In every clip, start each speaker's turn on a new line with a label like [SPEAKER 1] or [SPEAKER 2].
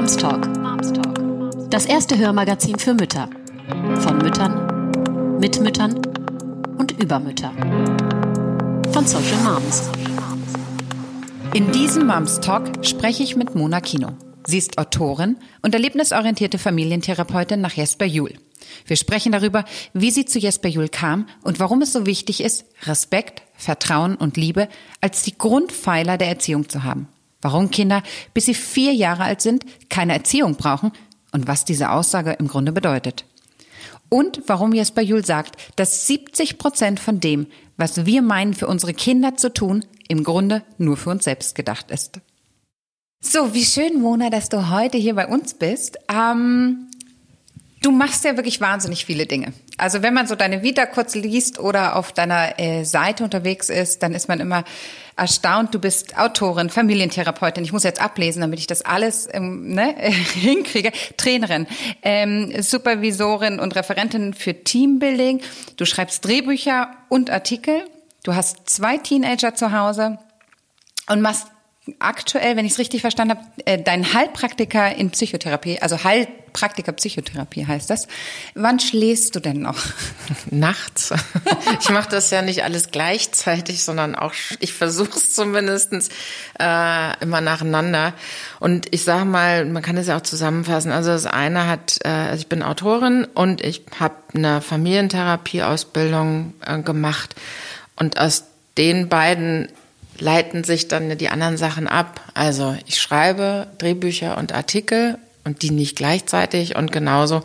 [SPEAKER 1] Moms Talk. Das erste Hörmagazin für Mütter. Von Müttern, mit Müttern und über Mütter. Von Social Moms.
[SPEAKER 2] In diesem Moms Talk spreche ich mit Mona Kino. Sie ist Autorin und erlebnisorientierte Familientherapeutin nach Jesper Juhl. Wir sprechen darüber, wie sie zu Jesper Juhl kam und warum es so wichtig ist, Respekt, Vertrauen und Liebe als die Grundpfeiler der Erziehung zu haben. Warum Kinder, bis sie vier Jahre alt sind, keine Erziehung brauchen und was diese Aussage im Grunde bedeutet. Und warum Jesper Juhl sagt, dass 70 Prozent von dem, was wir meinen für unsere Kinder zu tun, im Grunde nur für uns selbst gedacht ist. So, wie schön, Mona, dass du heute hier bei uns bist. Ähm, Du machst ja wirklich wahnsinnig viele Dinge. Also wenn man so deine Vita kurz liest oder auf deiner äh, Seite unterwegs ist, dann ist man immer erstaunt. Du bist Autorin, Familientherapeutin. Ich muss jetzt ablesen, damit ich das alles ähm, ne, hinkriege. Trainerin, ähm, Supervisorin und Referentin für Teambuilding. Du schreibst Drehbücher und Artikel. Du hast zwei Teenager zu Hause und machst aktuell, wenn ich es richtig verstanden habe, äh, dein Heilpraktiker in Psychotherapie, also Heilpraktiker Psychotherapie heißt das. Wann schläfst du denn noch?
[SPEAKER 3] Nachts. Ich mache das ja nicht alles gleichzeitig, sondern auch, ich versuche es zumindest äh, immer nacheinander. Und ich sage mal, man kann es ja auch zusammenfassen. Also das eine hat, äh, also ich bin Autorin und ich habe eine Familientherapieausbildung äh, gemacht. Und aus den beiden leiten sich dann die anderen Sachen ab. Also ich schreibe Drehbücher und Artikel und die nicht gleichzeitig und genauso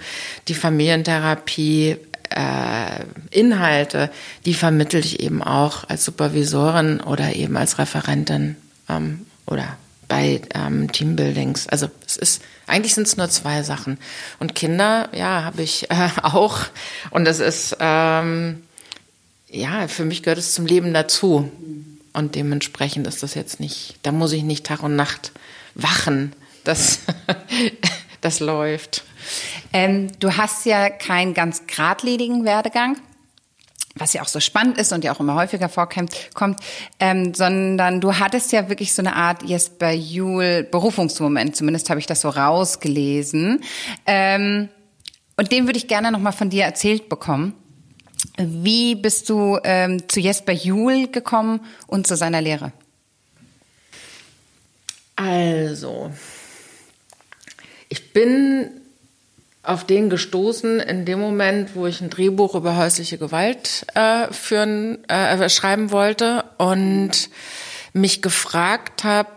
[SPEAKER 3] die Familientherapie äh, Inhalte, die vermittel ich eben auch als Supervisorin oder eben als Referentin ähm, oder bei ähm, Teambuildings. Also es ist eigentlich sind es nur zwei Sachen und Kinder, ja, habe ich äh, auch und es ist ähm, ja für mich gehört es zum Leben dazu. Und dementsprechend ist das jetzt nicht, da muss ich nicht Tag und Nacht wachen. Das, das läuft.
[SPEAKER 2] Ähm, du hast ja keinen ganz geradlinigen Werdegang was ja auch so spannend ist und ja auch immer häufiger vorkommt, kommt, ähm, sondern du hattest ja wirklich so eine Art Jesper Juhl Berufungsmoment, zumindest habe ich das so rausgelesen. Ähm, und den würde ich gerne nochmal von dir erzählt bekommen. Wie bist du ähm, zu Jesper Juhl gekommen und zu seiner Lehre?
[SPEAKER 3] Also, ich bin auf den gestoßen in dem Moment, wo ich ein Drehbuch über häusliche Gewalt äh, führen, äh, schreiben wollte und mich gefragt habe,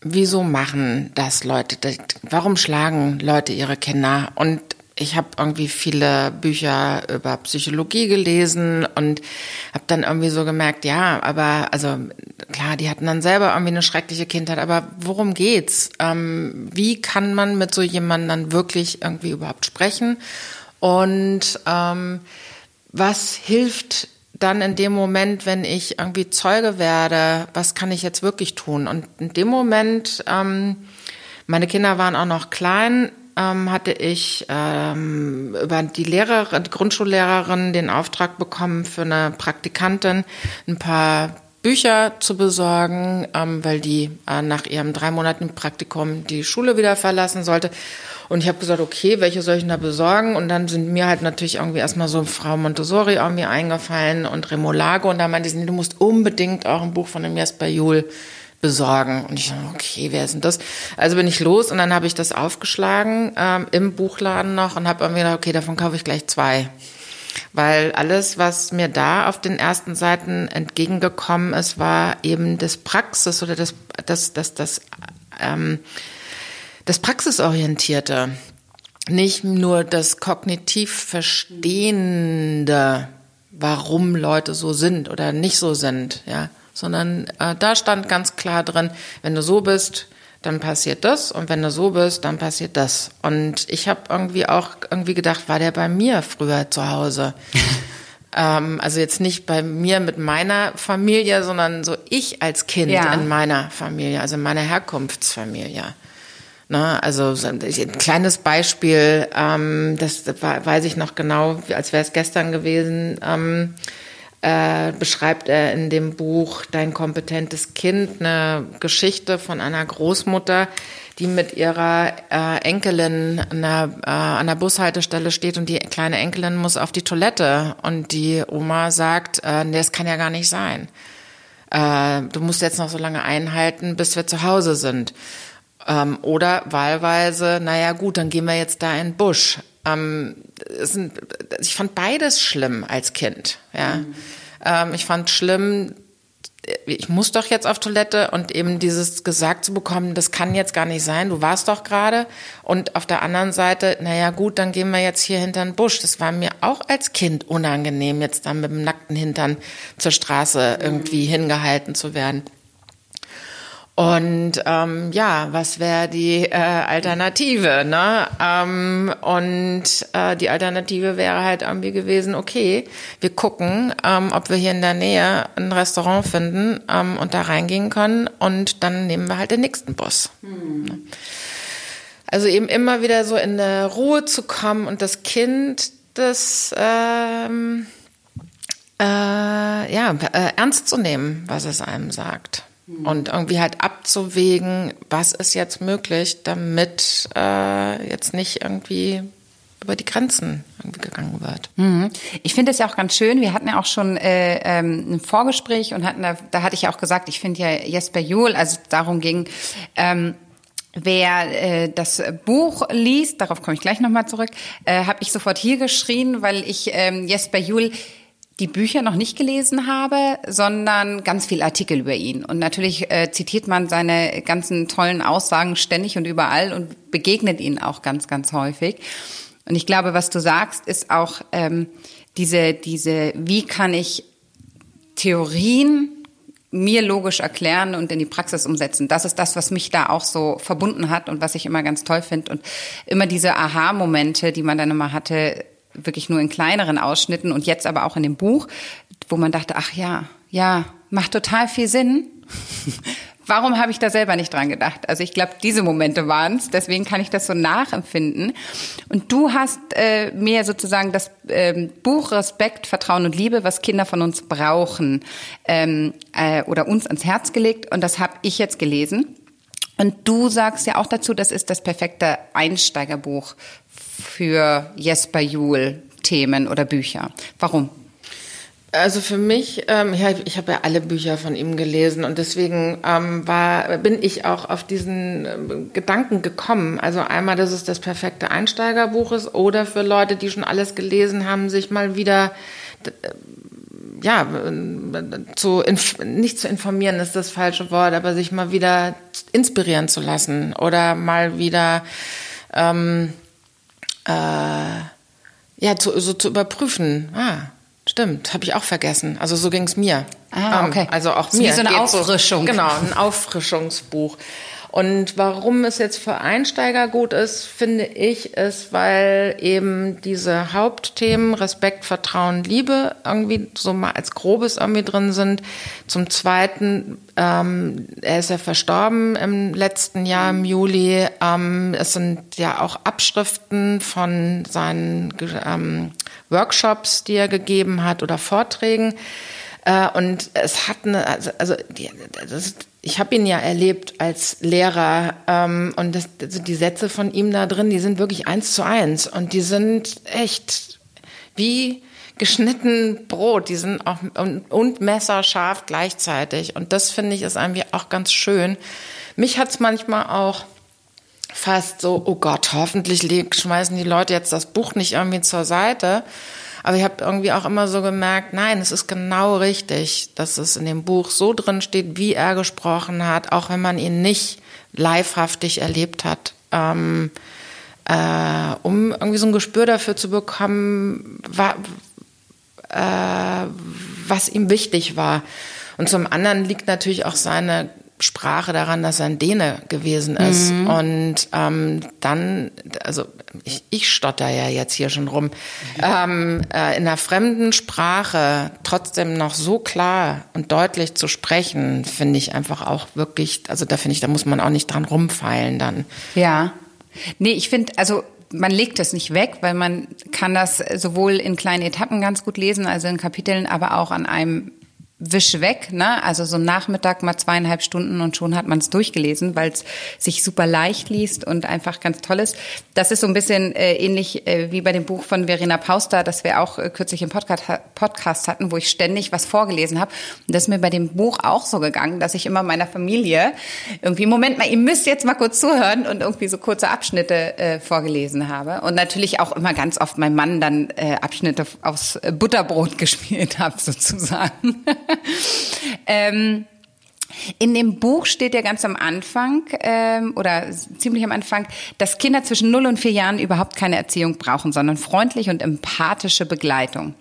[SPEAKER 3] wieso machen das Leute? Warum schlagen Leute ihre Kinder? Und ich habe irgendwie viele Bücher über Psychologie gelesen und habe dann irgendwie so gemerkt, ja, aber also klar, die hatten dann selber irgendwie eine schreckliche Kindheit, aber worum geht's? Ähm, wie kann man mit so jemandem dann wirklich irgendwie überhaupt sprechen? Und ähm, was hilft dann in dem Moment, wenn ich irgendwie Zeuge werde, was kann ich jetzt wirklich tun? Und in dem Moment, ähm, meine Kinder waren auch noch klein, ähm, hatte ich ähm, über die Lehrerin, die Grundschullehrerin den Auftrag bekommen, für eine Praktikantin ein paar Bücher zu besorgen, ähm, weil die äh, nach ihrem drei Monaten Praktikum die Schule wieder verlassen sollte. Und ich habe gesagt, okay, welche soll ich denn da besorgen? Und dann sind mir halt natürlich irgendwie erstmal so Frau Montessori irgendwie eingefallen und Remolago. Und da meinte sie, du musst unbedingt auch ein Buch von dem Jesper Juhl besorgen. Und ich so, okay, wer ist denn das? Also bin ich los und dann habe ich das aufgeschlagen ähm, im Buchladen noch und habe mir gedacht, okay, davon kaufe ich gleich zwei. Weil alles, was mir da auf den ersten Seiten entgegengekommen ist, war eben das Praxis oder das, das, das, das, ähm, das Praxisorientierte. Nicht nur das kognitiv Verstehende, warum Leute so sind oder nicht so sind, ja sondern äh, da stand ganz klar drin, wenn du so bist, dann passiert das und wenn du so bist, dann passiert das. Und ich habe irgendwie auch irgendwie gedacht, war der bei mir früher zu Hause? ähm, also jetzt nicht bei mir mit meiner Familie, sondern so ich als Kind ja. in meiner Familie, also in meiner Herkunftsfamilie. Ne, also ein kleines Beispiel, ähm, das war, weiß ich noch genau, als wäre es gestern gewesen. Ähm, äh, beschreibt er in dem Buch Dein kompetentes Kind eine Geschichte von einer Großmutter, die mit ihrer äh, Enkelin an der, äh, an der Bushaltestelle steht und die kleine Enkelin muss auf die Toilette und die Oma sagt, äh, nee, das kann ja gar nicht sein. Äh, du musst jetzt noch so lange einhalten, bis wir zu Hause sind. Ähm, oder wahlweise, naja gut, dann gehen wir jetzt da in den Busch. Ähm, sind, ich fand beides schlimm als Kind. Ja. Mhm. Ähm, ich fand schlimm, ich muss doch jetzt auf Toilette und eben dieses gesagt zu bekommen, das kann jetzt gar nicht sein, du warst doch gerade. Und auf der anderen Seite, naja gut, dann gehen wir jetzt hier hinter den Busch. Das war mir auch als Kind unangenehm, jetzt dann mit dem nackten Hintern zur Straße irgendwie hingehalten zu werden. Und ähm, ja, was wäre die äh, Alternative? Ne? Ähm, und äh, die Alternative wäre halt irgendwie gewesen, okay, wir gucken, ähm, ob wir hier in der Nähe ein Restaurant finden ähm, und da reingehen können und dann nehmen wir halt den nächsten Bus. Hm. Also eben immer wieder so in der Ruhe zu kommen und das Kind das ähm, äh, ja, äh, ernst zu nehmen, was es einem sagt. Und irgendwie halt abzuwägen, was ist jetzt möglich, damit äh, jetzt nicht irgendwie über die Grenzen irgendwie gegangen wird.
[SPEAKER 2] Mhm. Ich finde es ja auch ganz schön. Wir hatten ja auch schon äh, ähm, ein Vorgespräch und hatten da, da hatte ich ja auch gesagt, ich finde ja Jesper Juhl, also darum ging, ähm, Wer äh, das Buch liest, darauf komme ich gleich nochmal zurück, äh, habe ich sofort hier geschrien, weil ich ähm, Jesper Juhl die Bücher noch nicht gelesen habe, sondern ganz viel Artikel über ihn. Und natürlich äh, zitiert man seine ganzen tollen Aussagen ständig und überall und begegnet ihn auch ganz, ganz häufig. Und ich glaube, was du sagst, ist auch ähm, diese, diese, wie kann ich Theorien mir logisch erklären und in die Praxis umsetzen. Das ist das, was mich da auch so verbunden hat und was ich immer ganz toll finde. Und immer diese Aha-Momente, die man dann immer hatte, wirklich nur in kleineren Ausschnitten und jetzt aber auch in dem Buch, wo man dachte, ach ja, ja, macht total viel Sinn. Warum habe ich da selber nicht dran gedacht? Also ich glaube, diese Momente waren es. Deswegen kann ich das so nachempfinden. Und du hast äh, mir sozusagen das ähm, Buch Respekt, Vertrauen und Liebe, was Kinder von uns brauchen, ähm, äh, oder uns ans Herz gelegt. Und das habe ich jetzt gelesen. Und du sagst ja auch dazu, das ist das perfekte Einsteigerbuch für Jesper Juhl Themen oder Bücher. Warum?
[SPEAKER 3] Also für mich, ähm, ja, ich habe ja alle Bücher von ihm gelesen und deswegen ähm, war, bin ich auch auf diesen äh, Gedanken gekommen. Also einmal, dass es das perfekte Einsteigerbuch ist oder für Leute, die schon alles gelesen haben, sich mal wieder äh, ja, zu, nicht zu informieren ist das falsche Wort, aber sich mal wieder inspirieren zu lassen oder mal wieder ähm, äh, ja, zu, so zu überprüfen. Ah, stimmt, habe ich auch vergessen. Also so ging es mir.
[SPEAKER 2] Ah, ähm, okay.
[SPEAKER 3] Ähm, also auch mir.
[SPEAKER 2] Wie so eine Auffrischung.
[SPEAKER 3] So, genau, ein Auffrischungsbuch. Und warum es jetzt für Einsteiger gut ist, finde ich, ist, weil eben diese Hauptthemen Respekt, Vertrauen, Liebe irgendwie so mal als grobes irgendwie drin sind. Zum Zweiten, ähm, er ist ja verstorben im letzten Jahr im Juli. Ähm, es sind ja auch Abschriften von seinen ähm, Workshops, die er gegeben hat oder Vorträgen. Äh, und es hat eine, also, also die, das, ich habe ihn ja erlebt als Lehrer ähm, und das, also die Sätze von ihm da drin, die sind wirklich eins zu eins und die sind echt wie geschnitten Brot, die sind auch und, und messerscharf gleichzeitig und das finde ich ist irgendwie auch ganz schön. Mich hat's manchmal auch fast so, oh Gott, hoffentlich schmeißen die Leute jetzt das Buch nicht irgendwie zur Seite. Aber ich habe irgendwie auch immer so gemerkt, nein, es ist genau richtig, dass es in dem Buch so drin steht, wie er gesprochen hat, auch wenn man ihn nicht livehaftig erlebt hat. Ähm, äh, um irgendwie so ein Gespür dafür zu bekommen, wa, äh, was ihm wichtig war. Und zum anderen liegt natürlich auch seine Sprache daran, dass er ein Däne gewesen ist. Mhm. Und ähm, dann, also ich, ich stotter ja jetzt hier schon rum, ähm, äh, in einer fremden Sprache trotzdem noch so klar und deutlich zu sprechen, finde ich einfach auch wirklich, also da finde ich, da muss man auch nicht dran rumfeilen dann.
[SPEAKER 2] Ja. Nee, ich finde, also man legt es nicht weg, weil man kann das sowohl in kleinen Etappen ganz gut lesen, also in Kapiteln, aber auch an einem wisch weg, ne? Also so Nachmittag mal zweieinhalb Stunden und schon hat man es durchgelesen, weil es sich super leicht liest und einfach ganz toll ist. Das ist so ein bisschen äh, ähnlich äh, wie bei dem Buch von Verena Pauster, das wir auch äh, kürzlich im Podcast, Podcast hatten, wo ich ständig was vorgelesen habe. Und das ist mir bei dem Buch auch so gegangen, dass ich immer meiner Familie irgendwie, Moment mal, ihr müsst jetzt mal kurz zuhören und irgendwie so kurze Abschnitte äh, vorgelesen habe. Und natürlich auch immer ganz oft meinem Mann dann äh, Abschnitte aus Butterbrot gespielt habe, sozusagen. ähm, in dem Buch steht ja ganz am Anfang ähm, oder ziemlich am Anfang, dass Kinder zwischen 0 und 4 Jahren überhaupt keine Erziehung brauchen, sondern freundliche und empathische Begleitung.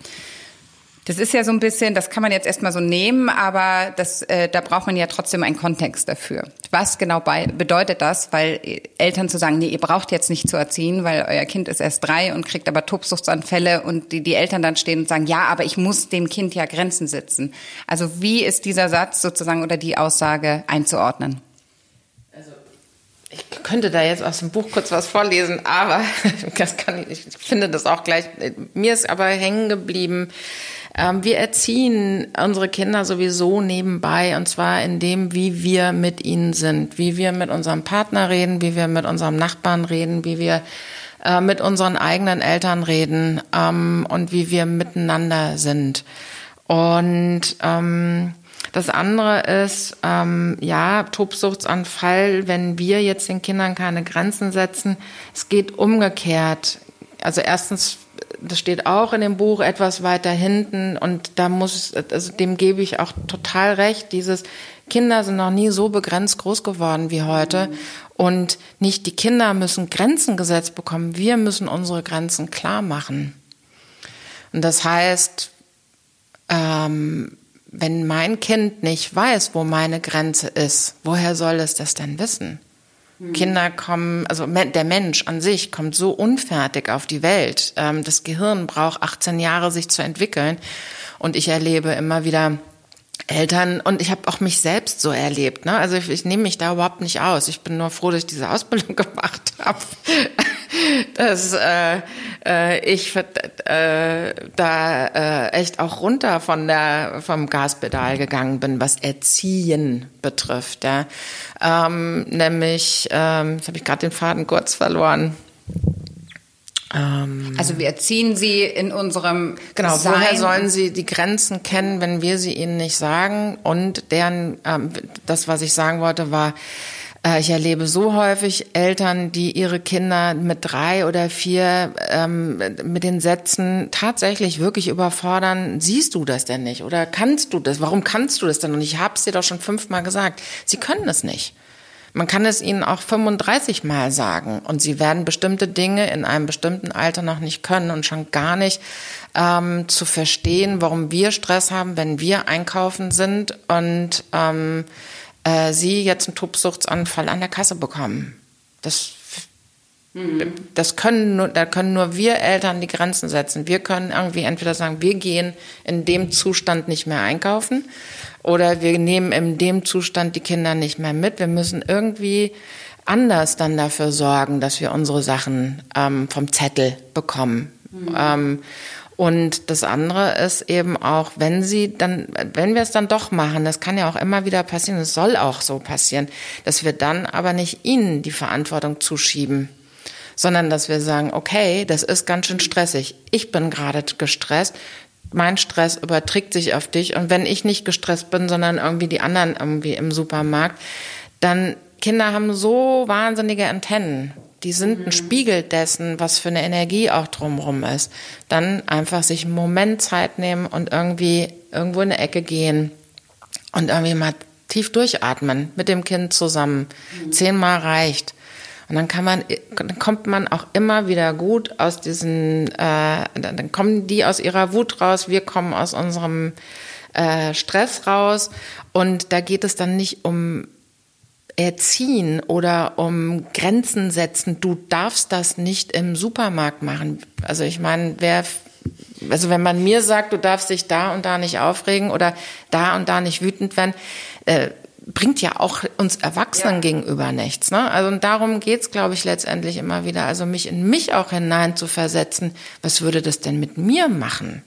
[SPEAKER 2] Das ist ja so ein bisschen, das kann man jetzt erstmal so nehmen, aber das, äh, da braucht man ja trotzdem einen Kontext dafür. Was genau bei, bedeutet das? Weil Eltern zu sagen, nee, ihr braucht jetzt nicht zu erziehen, weil euer Kind ist erst drei und kriegt aber Tobsuchtsanfälle und die, die Eltern dann stehen und sagen, ja, aber ich muss dem Kind ja Grenzen setzen. Also wie ist dieser Satz sozusagen oder die Aussage einzuordnen?
[SPEAKER 3] Also ich könnte da jetzt aus dem Buch kurz was vorlesen, aber das kann ich, ich finde das auch gleich. Mir ist aber hängen geblieben, wir erziehen unsere Kinder sowieso nebenbei und zwar in dem, wie wir mit ihnen sind, wie wir mit unserem Partner reden, wie wir mit unserem Nachbarn reden, wie wir äh, mit unseren eigenen Eltern reden ähm, und wie wir miteinander sind. Und ähm, das andere ist, ähm, ja, Tobsuchtsanfall, wenn wir jetzt den Kindern keine Grenzen setzen. Es geht umgekehrt. Also erstens das steht auch in dem Buch etwas weiter hinten und da muss, also dem gebe ich auch total recht, dieses Kinder sind noch nie so begrenzt groß geworden wie heute und nicht die Kinder müssen Grenzen gesetzt bekommen, wir müssen unsere Grenzen klar machen. Und das heißt, ähm, wenn mein Kind nicht weiß, wo meine Grenze ist, woher soll es das denn wissen? Mhm. Kinder kommen, also der Mensch an sich kommt so unfertig auf die Welt. Ähm, das Gehirn braucht 18 Jahre, sich zu entwickeln. Und ich erlebe immer wieder Eltern und ich habe auch mich selbst so erlebt. Ne? Also ich, ich nehme mich da überhaupt nicht aus. Ich bin nur froh, dass ich diese Ausbildung gemacht habe, dass äh, äh, ich äh, da äh, echt auch runter von der vom Gaspedal gegangen bin, was Erziehen betrifft. Ja? Ähm, nämlich, ähm, jetzt habe ich gerade den Faden kurz verloren.
[SPEAKER 2] Ähm, also wir erziehen sie in unserem
[SPEAKER 3] Genau, Sein. woher sollen sie die Grenzen kennen, wenn wir sie ihnen nicht sagen? Und deren, ähm, das, was ich sagen wollte, war, äh, ich erlebe so häufig Eltern, die ihre Kinder mit drei oder vier ähm, mit den Sätzen tatsächlich wirklich überfordern. Siehst du das denn nicht? Oder kannst du das? Warum kannst du das denn? Und ich habe es dir doch schon fünfmal gesagt. Sie können es nicht. Man kann es ihnen auch 35 Mal sagen und sie werden bestimmte Dinge in einem bestimmten Alter noch nicht können und schon gar nicht ähm, zu verstehen, warum wir Stress haben, wenn wir einkaufen sind und ähm, äh, sie jetzt einen Tobsuchtsanfall an der Kasse bekommen. Das mhm. das können nur, da können nur wir Eltern die Grenzen setzen. Wir können irgendwie entweder sagen, wir gehen in dem Zustand nicht mehr einkaufen oder wir nehmen in dem Zustand die Kinder nicht mehr mit. Wir müssen irgendwie anders dann dafür sorgen, dass wir unsere Sachen ähm, vom Zettel bekommen. Mhm. Ähm, und das andere ist eben auch, wenn sie dann, wenn wir es dann doch machen, das kann ja auch immer wieder passieren, es soll auch so passieren, dass wir dann aber nicht ihnen die Verantwortung zuschieben, sondern dass wir sagen, okay, das ist ganz schön stressig. Ich bin gerade gestresst mein Stress überträgt sich auf dich. Und wenn ich nicht gestresst bin, sondern irgendwie die anderen irgendwie im Supermarkt, dann Kinder haben so wahnsinnige Antennen. Die sind ein mhm. Spiegel dessen, was für eine Energie auch drumherum ist. Dann einfach sich einen Moment Zeit nehmen und irgendwie irgendwo in eine Ecke gehen und irgendwie mal tief durchatmen mit dem Kind zusammen. Mhm. Zehnmal reicht. Und dann kann man, dann kommt man auch immer wieder gut aus diesen, äh, dann kommen die aus ihrer Wut raus, wir kommen aus unserem äh, Stress raus. Und da geht es dann nicht um Erziehen oder um Grenzen setzen. Du darfst das nicht im Supermarkt machen. Also ich meine, wer also wenn man mir sagt, du darfst dich da und da nicht aufregen oder da und da nicht wütend werden, äh, bringt ja auch uns Erwachsenen ja. gegenüber nichts. Ne? Also und darum geht's, glaube ich, letztendlich immer wieder. Also mich in mich auch hinein zu versetzen, was würde das denn mit mir machen?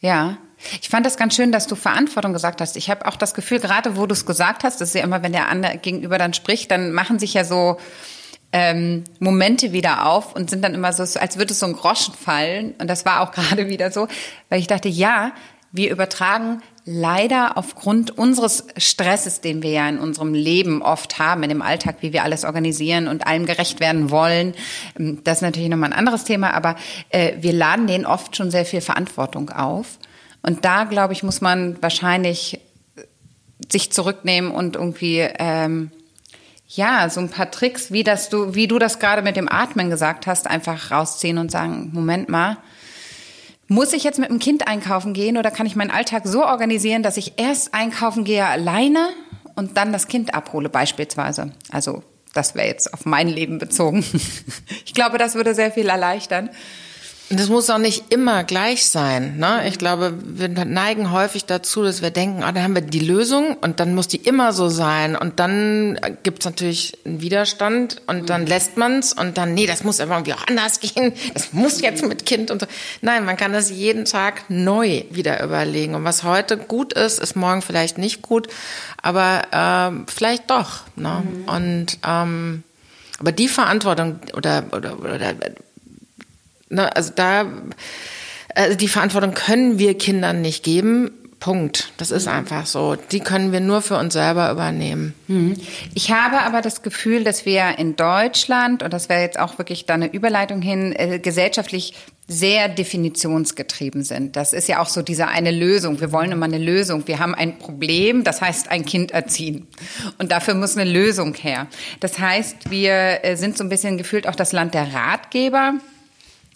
[SPEAKER 2] Ja, Ich fand das ganz schön, dass du Verantwortung gesagt hast. Ich habe auch das Gefühl, gerade wo du es gesagt hast, das ist ja immer, wenn der andere gegenüber dann spricht, dann machen sich ja so ähm, Momente wieder auf und sind dann immer so, als würde es so ein Groschen fallen. Und das war auch gerade wieder so, weil ich dachte, ja, wir übertragen leider aufgrund unseres Stresses, den wir ja in unserem Leben oft haben, in dem Alltag, wie wir alles organisieren und allem gerecht werden wollen. Ähm, das ist natürlich nochmal ein anderes Thema, aber äh, wir laden denen oft schon sehr viel Verantwortung auf. Und da, glaube ich, muss man wahrscheinlich sich zurücknehmen und irgendwie ähm, ja so ein paar Tricks, wie das du, wie du das gerade mit dem Atmen gesagt hast, einfach rausziehen und sagen: Moment mal, muss ich jetzt mit dem Kind einkaufen gehen oder kann ich meinen Alltag so organisieren, dass ich erst einkaufen gehe alleine und dann das Kind abhole beispielsweise? Also das wäre jetzt auf mein Leben bezogen. Ich glaube, das würde sehr viel erleichtern.
[SPEAKER 3] Das muss auch nicht immer gleich sein. Ne? Ich glaube, wir neigen häufig dazu, dass wir denken, ah, dann haben wir die Lösung und dann muss die immer so sein. Und dann gibt's natürlich einen Widerstand und dann lässt man's und dann, nee, das muss aber irgendwie auch anders gehen. Das muss jetzt mit Kind und so. Nein, man kann das jeden Tag neu wieder überlegen. Und was heute gut ist, ist morgen vielleicht nicht gut, aber ähm, vielleicht doch. Ne? Mhm. Und ähm, aber die Verantwortung oder, oder, oder Ne, also da, also die Verantwortung können wir Kindern nicht geben. Punkt. Das ist einfach so. Die können wir nur für uns selber übernehmen.
[SPEAKER 2] Mhm. Ich habe aber das Gefühl, dass wir in Deutschland, und das wäre jetzt auch wirklich da eine Überleitung hin, äh, gesellschaftlich sehr definitionsgetrieben sind. Das ist ja auch so diese eine Lösung. Wir wollen immer eine Lösung. Wir haben ein Problem, das heißt ein Kind erziehen. Und dafür muss eine Lösung her. Das heißt, wir äh, sind so ein bisschen gefühlt auch das Land der Ratgeber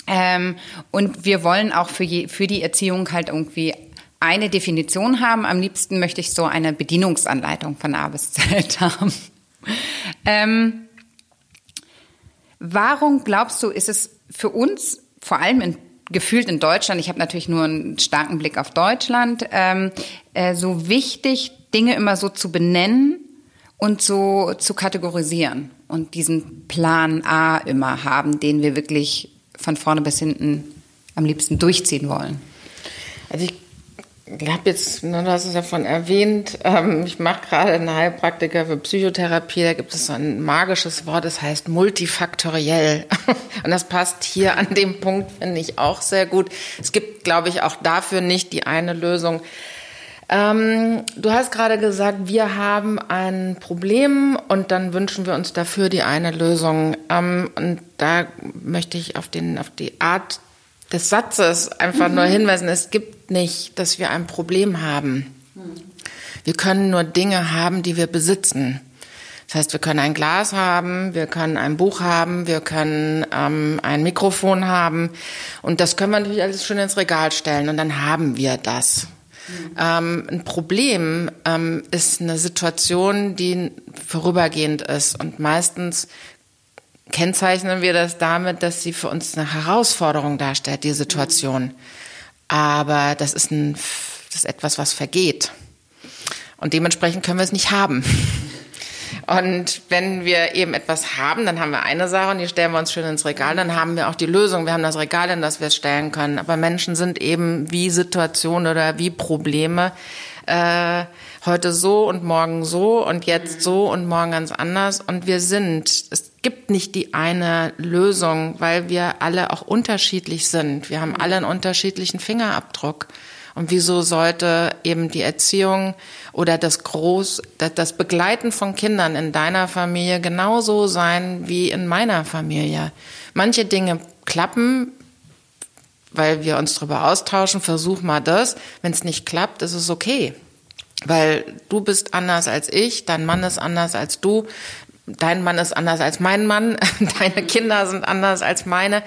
[SPEAKER 2] ähm, und wir wollen auch für, je, für die Erziehung halt irgendwie eine Definition haben. Am liebsten möchte ich so eine Bedienungsanleitung von A bis Z haben. Ähm, warum glaubst du, ist es für uns, vor allem in, gefühlt in Deutschland, ich habe natürlich nur einen starken Blick auf Deutschland, ähm, äh, so wichtig, Dinge immer so zu benennen und so zu kategorisieren und diesen Plan A immer haben, den wir wirklich von vorne bis hinten am liebsten durchziehen wollen?
[SPEAKER 3] Also ich habe jetzt, ne, du hast es ja von erwähnt, ähm, ich mache gerade einen Heilpraktiker für Psychotherapie, da gibt es so ein magisches Wort, das heißt multifaktoriell. Und das passt hier an dem Punkt, finde ich auch sehr gut. Es gibt, glaube ich, auch dafür nicht die eine Lösung. Ähm, du hast gerade gesagt, wir haben ein Problem und dann wünschen wir uns dafür die eine Lösung. Ähm, und da möchte ich auf, den, auf die Art des Satzes einfach mhm. nur hinweisen. Es gibt nicht, dass wir ein Problem haben. Wir können nur Dinge haben, die wir besitzen. Das heißt, wir können ein Glas haben, wir können ein Buch haben, wir können ähm, ein Mikrofon haben und das können wir natürlich alles schön ins Regal stellen und dann haben wir das. Ähm, ein Problem ähm, ist eine Situation, die vorübergehend ist und meistens kennzeichnen wir das damit, dass sie für uns eine Herausforderung darstellt, die Situation. Aber das ist, ein, das ist etwas, was vergeht. Und dementsprechend können wir es nicht haben. Und wenn wir eben etwas haben, dann haben wir eine Sache und die stellen wir uns schön ins Regal, dann haben wir auch die Lösung. Wir haben das Regal, in das wir es stellen können. Aber Menschen sind eben wie Situationen oder wie Probleme. Äh, heute so und morgen so und jetzt so und morgen ganz anders. Und wir sind, es gibt nicht die eine Lösung, weil wir alle auch unterschiedlich sind. Wir haben alle einen unterschiedlichen Fingerabdruck. Und wieso sollte eben die Erziehung oder das Groß, das Begleiten von Kindern in deiner Familie genauso sein wie in meiner Familie? Manche Dinge klappen, weil wir uns darüber austauschen, versuch mal das. Wenn es nicht klappt, ist es okay. Weil du bist anders als ich, dein Mann ist anders als du, dein Mann ist anders als mein Mann, deine Kinder sind anders als meine.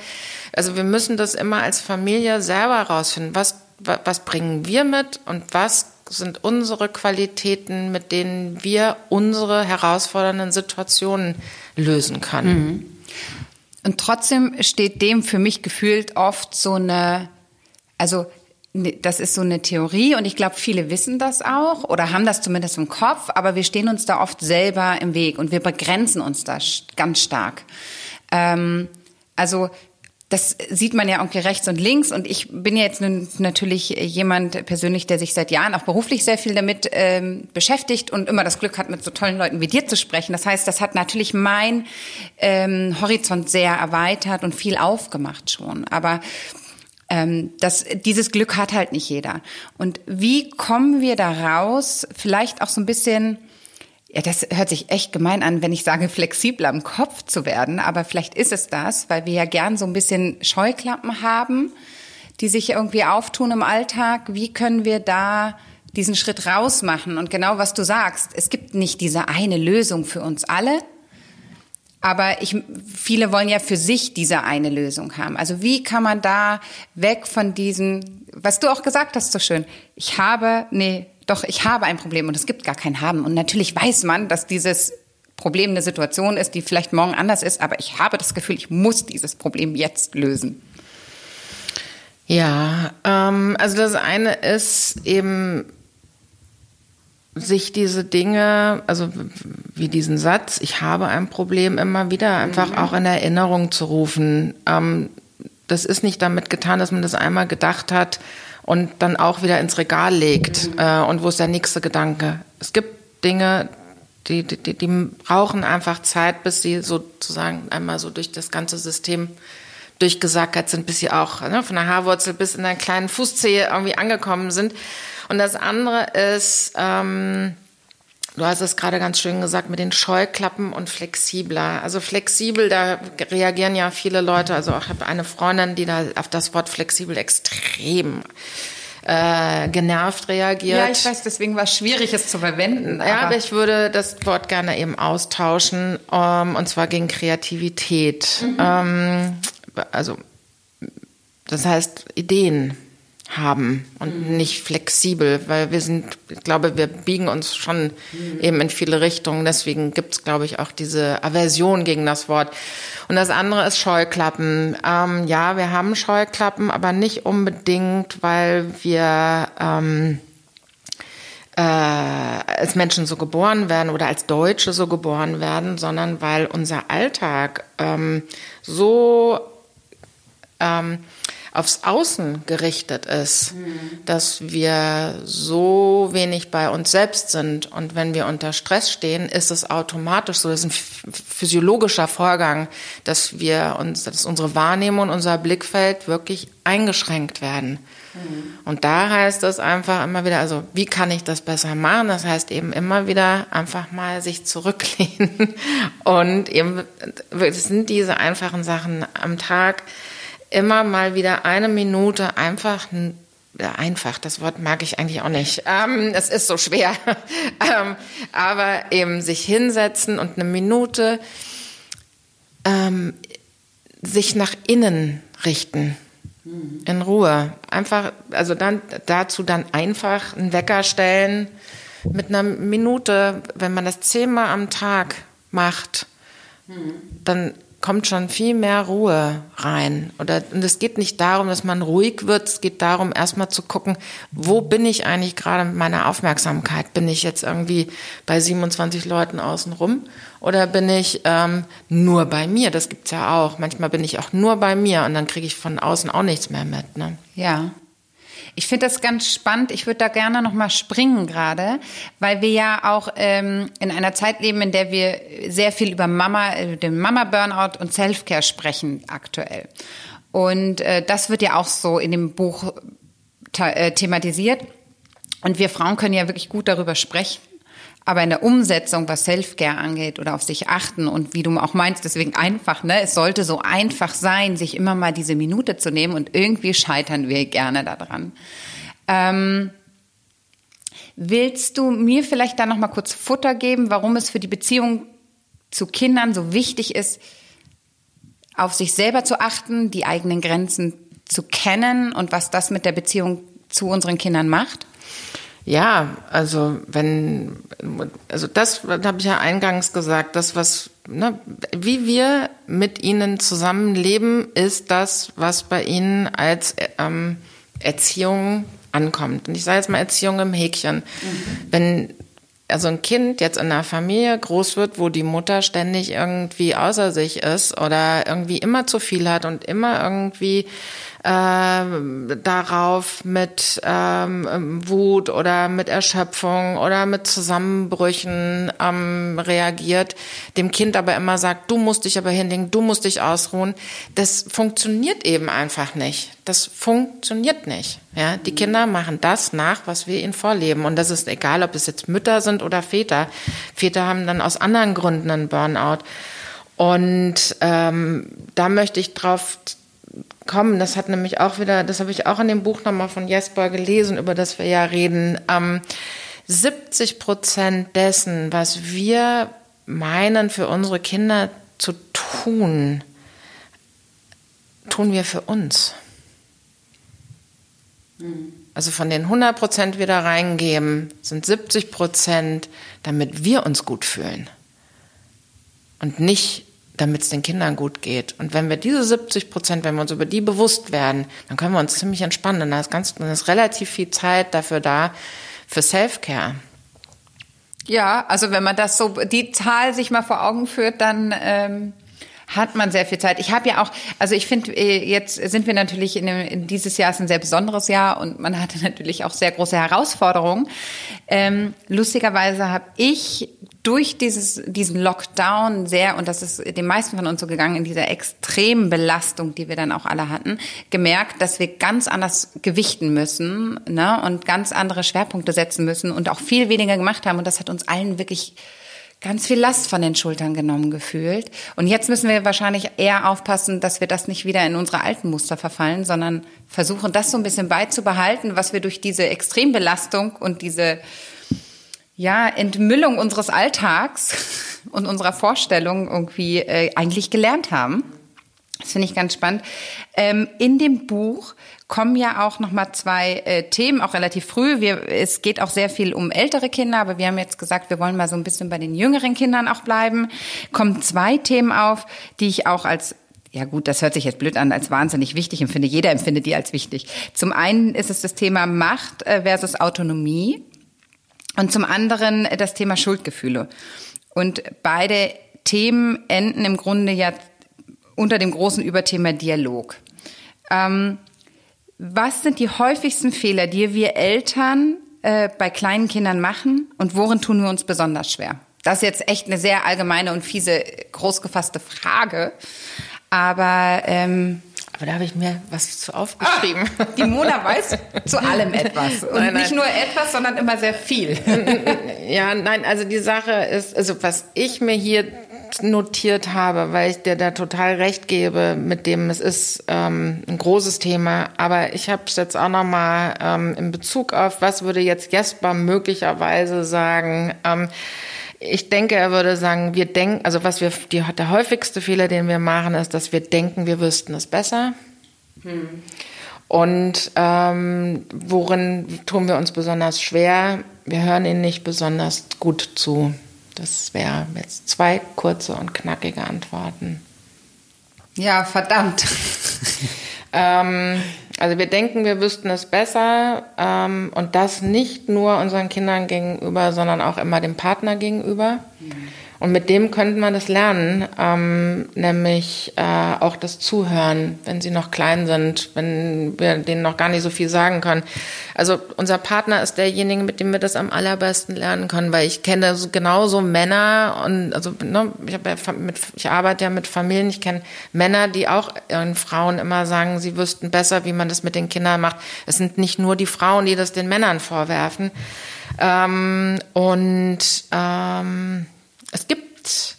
[SPEAKER 3] Also wir müssen das immer als Familie selber rausfinden. Was was bringen wir mit und was sind unsere Qualitäten, mit denen wir unsere herausfordernden Situationen lösen können. Mhm.
[SPEAKER 2] Und trotzdem steht dem für mich gefühlt oft so eine, also ne, das ist so eine Theorie und ich glaube, viele wissen das auch oder haben das zumindest im Kopf, aber wir stehen uns da oft selber im Weg und wir begrenzen uns da ganz stark. Ähm, also das sieht man ja irgendwie rechts und links. Und ich bin ja jetzt natürlich jemand persönlich, der sich seit Jahren auch beruflich sehr viel damit ähm, beschäftigt und immer das Glück hat, mit so tollen Leuten wie dir zu sprechen. Das heißt, das hat natürlich mein ähm, Horizont sehr erweitert und viel aufgemacht schon. Aber ähm, das, dieses Glück hat halt nicht jeder. Und wie kommen wir da raus? Vielleicht auch so ein bisschen ja, das hört sich echt gemein an, wenn ich sage, flexibler im Kopf zu werden. Aber vielleicht ist es das, weil wir ja gern so ein bisschen Scheuklappen haben, die sich irgendwie auftun im Alltag. Wie können wir da diesen Schritt raus machen? Und genau was du sagst, es gibt nicht diese eine Lösung für uns alle. Aber ich, viele wollen ja für sich diese eine Lösung haben. Also wie kann man da weg von diesem, was du auch gesagt hast so schön, ich habe, nee, doch, ich habe ein Problem und es gibt gar kein Haben. Und natürlich weiß man, dass dieses Problem eine Situation ist, die vielleicht morgen anders ist, aber ich habe das Gefühl, ich muss dieses Problem jetzt lösen.
[SPEAKER 3] Ja, ähm, also das eine ist eben sich diese Dinge, also wie diesen Satz, ich habe ein Problem, immer wieder einfach mhm. auch in Erinnerung zu rufen. Ähm, das ist nicht damit getan, dass man das einmal gedacht hat, und dann auch wieder ins Regal legt. Äh, und wo ist der nächste Gedanke? Es gibt Dinge, die, die, die brauchen einfach Zeit, bis sie sozusagen einmal so durch das ganze System durchgesackert sind, bis sie auch ne, von der Haarwurzel bis in der kleinen Fußzehe irgendwie angekommen sind. Und das andere ist, ähm, Du hast es gerade ganz schön gesagt mit den Scheuklappen und flexibler. Also flexibel, da reagieren ja viele Leute. Also ich habe eine Freundin, die da auf das Wort flexibel extrem äh, genervt reagiert.
[SPEAKER 2] Ja, ich weiß, deswegen war es schwierig, es zu verwenden.
[SPEAKER 3] Ja, aber, aber ich würde das Wort gerne eben austauschen, ähm, und zwar gegen Kreativität. Mhm. Ähm, also das heißt Ideen haben und mhm. nicht flexibel, weil wir sind, ich glaube, wir biegen uns schon mhm. eben in viele Richtungen. Deswegen gibt es, glaube ich, auch diese Aversion gegen das Wort. Und das andere ist Scheuklappen. Ähm, ja, wir haben Scheuklappen, aber nicht unbedingt, weil wir ähm, äh, als Menschen so geboren werden oder als Deutsche so geboren werden, sondern weil unser Alltag ähm, so ähm, aufs Außen gerichtet ist, mhm. dass wir so wenig bei uns selbst sind. Und wenn wir unter Stress stehen, ist es automatisch so, das ist ein physiologischer Vorgang, dass wir uns, dass unsere Wahrnehmung, unser Blickfeld wirklich eingeschränkt werden. Mhm. Und da heißt es einfach immer wieder, also wie kann ich das besser machen? Das heißt eben immer wieder einfach mal sich zurücklehnen und eben, es sind diese einfachen Sachen am Tag, immer mal wieder eine Minute einfach einfach, das Wort mag ich eigentlich auch nicht. Ähm, es ist so schwer. ähm, aber eben sich hinsetzen und eine Minute ähm, sich nach innen richten. In Ruhe. Einfach, also dann dazu dann einfach einen Wecker stellen mit einer Minute, wenn man das zehnmal am Tag macht, dann kommt schon viel mehr Ruhe rein. Oder, und es geht nicht darum, dass man ruhig wird, es geht darum, erstmal zu gucken, wo bin ich eigentlich gerade mit meiner Aufmerksamkeit? Bin ich jetzt irgendwie bei 27 Leuten außenrum oder bin ich ähm, nur bei mir? Das gibt's ja auch. Manchmal bin ich auch nur bei mir und dann kriege ich von außen auch nichts mehr mit. Ne?
[SPEAKER 2] Ja. Ich finde das ganz spannend. Ich würde da gerne noch mal springen gerade, weil wir ja auch ähm, in einer Zeit leben, in der wir sehr viel über Mama, äh, den Mama-Burnout und Selfcare sprechen aktuell. Und äh, das wird ja auch so in dem Buch äh, thematisiert. Und wir Frauen können ja wirklich gut darüber sprechen. Aber in der Umsetzung, was Self-Care angeht oder auf sich achten und wie du auch meinst, deswegen einfach, ne? Es sollte so einfach sein, sich immer mal diese Minute zu nehmen und irgendwie scheitern wir gerne daran. Ähm, willst du mir vielleicht da noch mal kurz Futter geben, warum es für die Beziehung zu Kindern so wichtig ist, auf sich selber zu achten, die eigenen Grenzen zu kennen und was das mit der Beziehung zu unseren Kindern macht?
[SPEAKER 3] Ja, also wenn, also das habe ich ja eingangs gesagt, das was, ne, wie wir mit ihnen zusammenleben, ist das, was bei ihnen als ähm, Erziehung ankommt. Und ich sage jetzt mal Erziehung im Häkchen. Mhm. Wenn also ein Kind jetzt in einer Familie groß wird, wo die Mutter ständig irgendwie außer sich ist oder irgendwie immer zu viel hat und immer irgendwie äh, darauf mit ähm, Wut oder mit Erschöpfung oder mit Zusammenbrüchen ähm, reagiert, dem Kind aber immer sagt, du musst dich aber hinlegen, du musst dich ausruhen, das funktioniert eben einfach nicht. Das funktioniert nicht. Ja, die Kinder machen das nach, was wir ihnen vorleben. Und das ist egal, ob es jetzt Mütter sind oder Väter. Väter haben dann aus anderen Gründen einen Burnout. Und ähm, da möchte ich drauf kommen. Das hat nämlich auch wieder, das habe ich auch in dem Buch nochmal von Jesper gelesen, über das wir ja reden. Ähm, 70 Prozent dessen, was wir meinen, für unsere Kinder zu tun, tun wir für uns. Also von den 100 Prozent wieder reingeben, sind 70 Prozent, damit wir uns gut fühlen. Und nicht damit es den Kindern gut geht. Und wenn wir diese 70 Prozent, wenn wir uns über die bewusst werden, dann können wir uns ziemlich entspannen. Da ist, ganz, dann ist relativ viel Zeit dafür da, für Self-Care.
[SPEAKER 2] Ja, also wenn man das so, die Zahl sich mal vor Augen führt, dann ähm, hat man sehr viel Zeit. Ich habe ja auch, also ich finde, äh, jetzt sind wir natürlich in, dem, in dieses Jahr ist ein sehr besonderes Jahr und man hatte natürlich auch sehr große Herausforderungen. Ähm, lustigerweise habe ich durch dieses, diesen Lockdown sehr, und das ist den meisten von uns so gegangen, in dieser extremen Belastung, die wir dann auch alle hatten, gemerkt, dass wir ganz anders gewichten müssen ne, und ganz andere Schwerpunkte setzen müssen und auch viel weniger gemacht haben. Und das hat uns allen wirklich ganz viel Last von den Schultern genommen gefühlt. Und jetzt müssen wir wahrscheinlich eher aufpassen, dass wir das nicht wieder in unsere alten Muster verfallen, sondern versuchen, das so ein bisschen beizubehalten, was wir durch diese Extrembelastung und diese ja, Entmüllung unseres Alltags und unserer Vorstellung irgendwie äh, eigentlich gelernt haben. Das finde ich ganz spannend. Ähm, in dem Buch kommen ja auch noch mal zwei äh, Themen, auch relativ früh. Wir, es geht auch sehr viel um ältere Kinder, aber wir haben jetzt gesagt, wir wollen mal so ein bisschen bei den jüngeren Kindern auch bleiben. Kommen zwei Themen auf, die ich auch als ja gut, das hört sich jetzt blöd an, als wahnsinnig wichtig empfinde. Jeder empfindet die als wichtig. Zum einen ist es das Thema Macht äh, versus Autonomie. Und zum anderen das Thema Schuldgefühle. Und beide Themen enden im Grunde ja unter dem großen Überthema Dialog. Ähm, was sind die häufigsten Fehler, die wir Eltern äh, bei kleinen Kindern machen und worin tun wir uns besonders schwer? Das ist jetzt echt eine sehr allgemeine und fiese, großgefasste Frage. Aber ähm,
[SPEAKER 3] aber da habe ich mir was zu aufgeschrieben.
[SPEAKER 2] Ah, die Mona weiß zu allem etwas. Und nein, nein. nicht nur etwas, sondern immer sehr viel.
[SPEAKER 3] ja, nein, also die Sache ist, also was ich mir hier notiert habe, weil ich dir da total recht gebe, mit dem es ist ähm, ein großes Thema. Aber ich habe es jetzt auch nochmal ähm, in Bezug auf, was würde jetzt Jesper möglicherweise sagen. Ähm, ich denke, er würde sagen, wir denken, also was wir, die, der häufigste Fehler, den wir machen, ist, dass wir denken, wir wüssten es besser. Hm. Und ähm, worin tun wir uns besonders schwer? Wir hören ihnen nicht besonders gut zu. Das wären jetzt zwei kurze und knackige Antworten.
[SPEAKER 2] Ja, verdammt.
[SPEAKER 3] ähm, also wir denken, wir wüssten es besser ähm, und das nicht nur unseren Kindern gegenüber, sondern auch immer dem Partner gegenüber. Mhm. Und mit dem könnte man das lernen, ähm, nämlich äh, auch das Zuhören, wenn sie noch klein sind, wenn wir denen noch gar nicht so viel sagen können. Also unser Partner ist derjenige, mit dem wir das am allerbesten lernen können, weil ich kenne genauso Männer und also ne, ich, ja mit, ich arbeite ja mit Familien, ich kenne Männer, die auch ihren Frauen immer sagen, sie wüssten besser, wie man das mit den Kindern macht. Es sind nicht nur die Frauen, die das den Männern vorwerfen. Ähm, und ähm, es gibt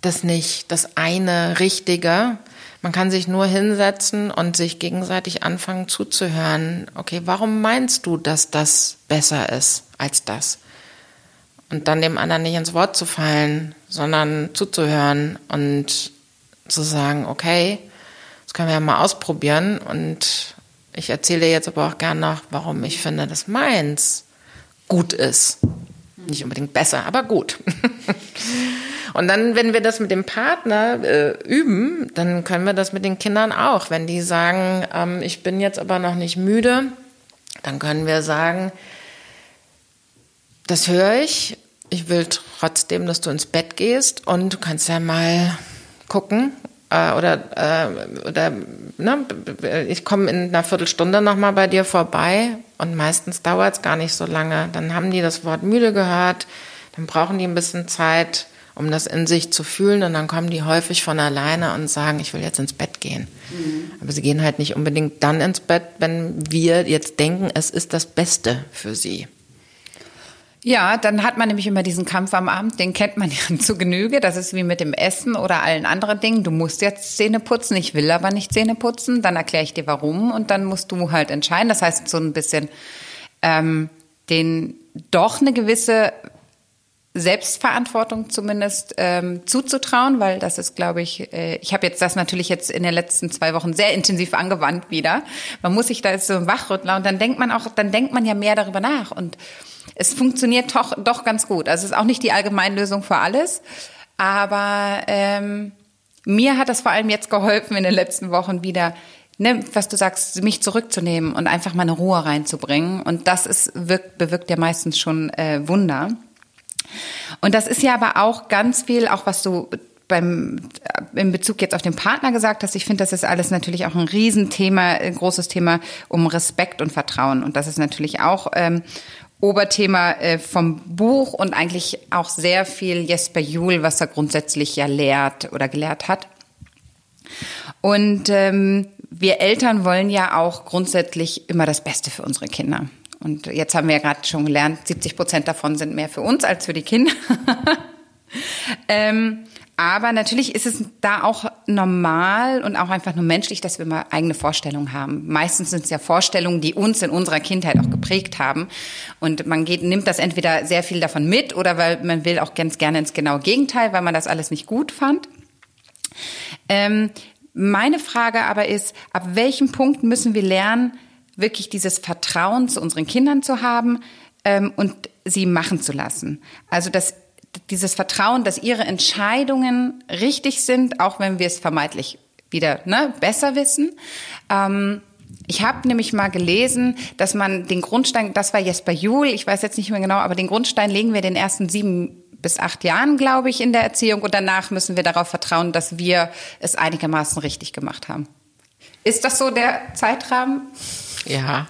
[SPEAKER 3] das nicht, das eine Richtige. Man kann sich nur hinsetzen und sich gegenseitig anfangen zuzuhören. Okay, warum meinst du, dass das besser ist als das? Und dann dem anderen nicht ins Wort zu fallen, sondern zuzuhören und zu sagen, okay, das können wir ja mal ausprobieren. Und ich erzähle jetzt aber auch gerne noch, warum ich finde, dass meins gut ist. Nicht unbedingt besser, aber gut. Und dann, wenn wir das mit dem Partner äh, üben, dann können wir das mit den Kindern auch. Wenn die sagen, ähm, ich bin jetzt aber noch nicht müde, dann können wir sagen, das höre ich. Ich will trotzdem, dass du ins Bett gehst und du kannst ja mal gucken, äh, oder, äh, oder ne, ich komme in einer Viertelstunde nochmal bei dir vorbei und meistens dauert es gar nicht so lange. Dann haben die das Wort müde gehört, dann brauchen die ein bisschen Zeit, um das in sich zu fühlen und dann kommen die häufig von alleine und sagen, ich will jetzt ins Bett gehen. Mhm. Aber sie gehen halt nicht unbedingt dann ins Bett, wenn wir jetzt denken, es ist das Beste für sie.
[SPEAKER 2] Ja, dann hat man nämlich immer diesen Kampf am Abend, den kennt man ja zu Genüge. Das ist wie mit dem Essen oder allen anderen Dingen. Du musst jetzt Zähne putzen, ich will aber nicht Zähne putzen. Dann erkläre ich dir warum und dann musst du halt entscheiden. Das heißt, so ein bisschen ähm, den doch eine gewisse Selbstverantwortung zumindest ähm, zuzutrauen, weil das ist, glaube ich, äh, ich habe jetzt das natürlich jetzt in den letzten zwei Wochen sehr intensiv angewandt wieder. Man muss sich da jetzt so wachrütteln und dann denkt man auch, dann denkt man ja mehr darüber nach und es funktioniert doch, doch ganz gut. Also es ist auch nicht die Allgemeinlösung für alles, aber ähm, mir hat das vor allem jetzt geholfen in den letzten Wochen wieder, ne, was du sagst, mich zurückzunehmen und einfach mal eine Ruhe reinzubringen. Und das ist, wirkt, bewirkt ja meistens schon äh, Wunder. Und das ist ja aber auch ganz viel, auch was du beim, äh, in Bezug jetzt auf den Partner gesagt hast, ich finde, das ist alles natürlich auch ein Riesenthema, ein großes Thema um Respekt und Vertrauen. Und das ist natürlich auch ähm, Oberthema äh, vom Buch und eigentlich auch sehr viel Jesper Juhl, was er grundsätzlich ja lehrt oder gelehrt hat. Und ähm, wir Eltern wollen ja auch grundsätzlich immer das Beste für unsere Kinder. Und jetzt haben wir ja gerade schon gelernt, 70 Prozent davon sind mehr für uns als für die Kinder. ähm, aber natürlich ist es da auch normal und auch einfach nur menschlich, dass wir mal eigene Vorstellungen haben. Meistens sind es ja Vorstellungen, die uns in unserer Kindheit auch geprägt haben. Und man geht, nimmt das entweder sehr viel davon mit oder weil man will auch ganz gerne ins genaue Gegenteil, weil man das alles nicht gut fand. Ähm, meine Frage aber ist, ab welchem Punkt müssen wir lernen, wirklich dieses Vertrauen zu unseren Kindern zu haben ähm, und sie machen zu lassen? Also das dieses Vertrauen, dass ihre Entscheidungen richtig sind, auch wenn wir es vermeintlich wieder ne, besser wissen. Ähm, ich habe nämlich mal gelesen, dass man den Grundstein, das war Jesper Juhl, ich weiß jetzt nicht mehr genau, aber den Grundstein legen wir den ersten sieben bis acht Jahren, glaube ich, in der Erziehung und danach müssen wir darauf vertrauen, dass wir es einigermaßen richtig gemacht haben. Ist das so der Zeitrahmen?
[SPEAKER 3] Ja.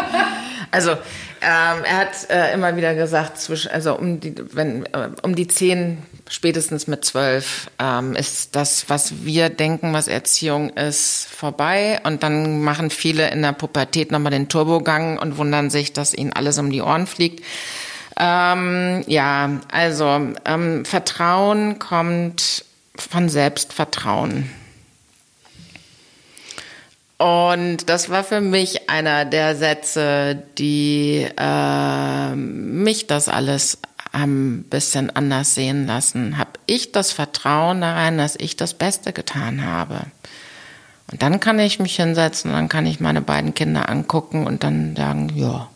[SPEAKER 3] also ähm, er hat äh, immer wieder gesagt, zwischen, also um die, wenn, äh, um die zehn, spätestens mit zwölf, ähm, ist das, was wir denken, was Erziehung ist, vorbei. Und dann machen viele in der Pubertät nochmal den Turbogang und wundern sich, dass ihnen alles um die Ohren fliegt. Ähm, ja, also ähm, Vertrauen kommt von Selbstvertrauen. Und das war für mich einer der Sätze, die äh, mich das alles ein bisschen anders sehen lassen. Habe ich das Vertrauen daran, dass ich das Beste getan habe. Und dann kann ich mich hinsetzen und dann kann ich meine beiden Kinder angucken und dann sagen, ja.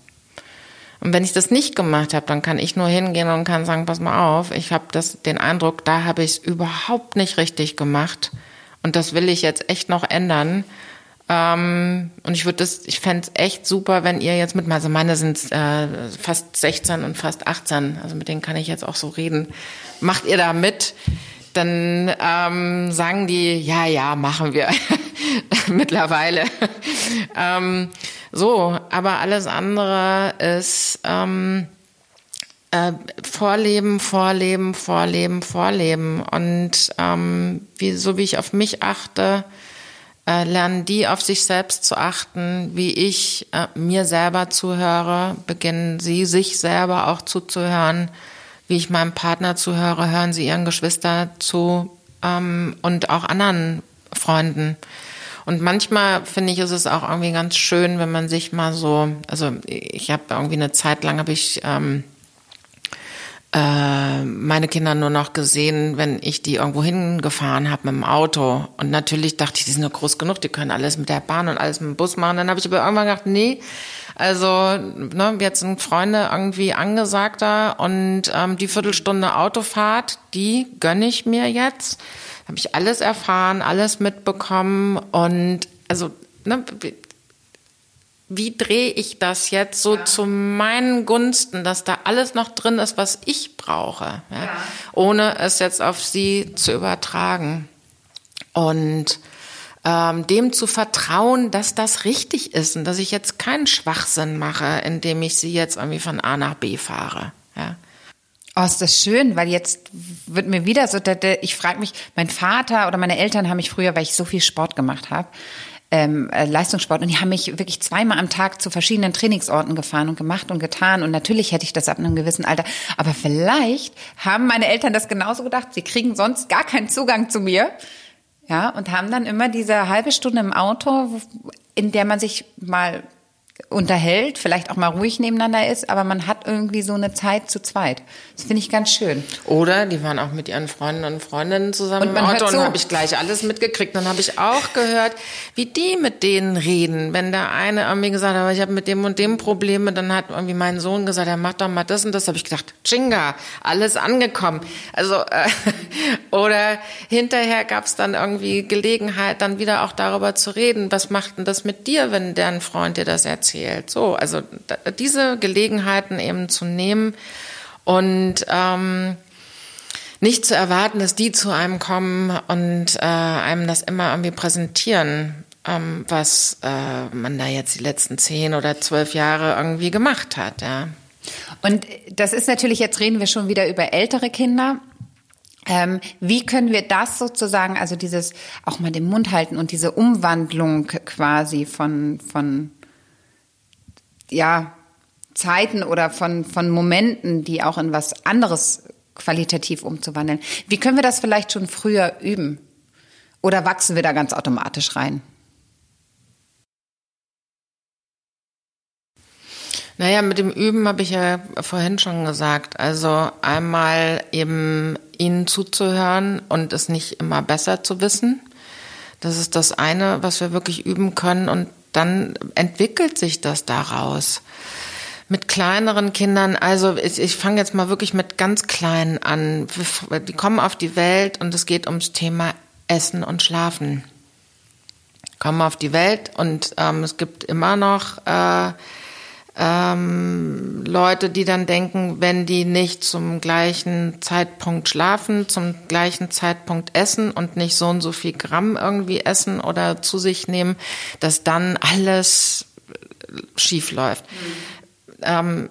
[SPEAKER 3] Und wenn ich das nicht gemacht habe, dann kann ich nur hingehen und kann sagen, pass mal auf, ich habe den Eindruck, da habe ich es überhaupt nicht richtig gemacht und das will ich jetzt echt noch ändern. Ähm, und ich würde das, ich fände echt super, wenn ihr jetzt mit, also meine sind äh, fast 16 und fast 18, also mit denen kann ich jetzt auch so reden. Macht ihr da mit? Dann ähm, sagen die, ja, ja, machen wir mittlerweile. ähm, so, aber alles andere ist ähm, äh, Vorleben, Vorleben, Vorleben, Vorleben. Und ähm, wie, so wie ich auf mich achte, äh, lernen die auf sich selbst zu achten, wie ich äh, mir selber zuhöre, beginnen sie sich selber auch zuzuhören, wie ich meinem Partner zuhöre, hören sie ihren Geschwister zu ähm, und auch anderen Freunden. Und manchmal finde ich, ist es auch irgendwie ganz schön, wenn man sich mal so, also ich habe irgendwie eine Zeit lang habe ich ähm, äh, meine Kinder nur noch gesehen, wenn ich die irgendwo hingefahren habe mit dem Auto. Und natürlich dachte ich, die sind nur groß genug, die können alles mit der Bahn und alles mit dem Bus machen. Dann habe ich aber irgendwann gedacht, nee, also ne, jetzt sind Freunde irgendwie angesagter und ähm, die Viertelstunde Autofahrt, die gönne ich mir jetzt. Habe ich alles erfahren, alles mitbekommen und also ne, wie drehe ich das jetzt so ja. zu meinen Gunsten, dass da alles noch drin ist, was ich brauche, ja? Ja. ohne es jetzt auf sie zu übertragen. Und ähm, dem zu vertrauen, dass das richtig ist und dass ich jetzt keinen Schwachsinn mache, indem ich sie jetzt irgendwie von A nach B fahre. Ja.
[SPEAKER 2] Oh, ist das schön, weil jetzt wird mir wieder so, ich frage mich, mein Vater oder meine Eltern haben mich früher, weil ich so viel Sport gemacht habe, ähm, äh, Leistungssport. Und die haben mich wirklich zweimal am Tag zu verschiedenen Trainingsorten gefahren und gemacht und getan. Und natürlich hätte ich das ab einem gewissen Alter, aber vielleicht haben meine Eltern das genauso gedacht, sie kriegen sonst gar keinen Zugang zu mir. Ja, und haben dann immer diese halbe Stunde im Auto, in der man sich mal unterhält, vielleicht auch mal ruhig nebeneinander ist, aber man hat irgendwie so eine Zeit zu zweit. Das finde ich ganz schön.
[SPEAKER 3] Oder die waren auch mit ihren Freunden und Freundinnen zusammen und im Auto so. und habe ich gleich alles mitgekriegt. Dann habe ich auch gehört, wie die mit denen reden. Wenn der eine irgendwie gesagt hat, ich habe mit dem und dem Probleme, dann hat irgendwie mein Sohn gesagt, er macht doch mal das und das. Habe ich gedacht, Chinga, alles angekommen. Also äh, oder hinterher gab es dann irgendwie Gelegenheit, dann wieder auch darüber zu reden. Was macht denn das mit dir, wenn deren Freund dir das erzählt? Erzählt. So, also diese Gelegenheiten eben zu nehmen und ähm, nicht zu erwarten, dass die zu einem kommen und äh, einem das immer irgendwie präsentieren, ähm, was äh, man da jetzt die letzten zehn oder zwölf Jahre irgendwie gemacht hat, ja.
[SPEAKER 2] Und das ist natürlich, jetzt reden wir schon wieder über ältere Kinder. Ähm, wie können wir das sozusagen, also dieses auch mal den Mund halten und diese Umwandlung quasi von, von ja, Zeiten oder von, von Momenten, die auch in was anderes qualitativ umzuwandeln. Wie können wir das vielleicht schon früher üben? Oder wachsen wir da ganz automatisch rein?
[SPEAKER 3] Naja, mit dem Üben habe ich ja vorhin schon gesagt. Also einmal eben ihnen zuzuhören und es nicht immer besser zu wissen. Das ist das eine, was wir wirklich üben können. Und dann entwickelt sich das daraus. Mit kleineren Kindern, also ich, ich fange jetzt mal wirklich mit ganz kleinen an. Die kommen auf die Welt und es geht ums Thema Essen und Schlafen. Kommen auf die Welt und ähm, es gibt immer noch äh, ähm, Leute, die dann denken, wenn die nicht zum gleichen Zeitpunkt schlafen, zum gleichen Zeitpunkt essen und nicht so und so viel Gramm irgendwie essen oder zu sich nehmen, dass dann alles schief läuft. Mhm. Ähm,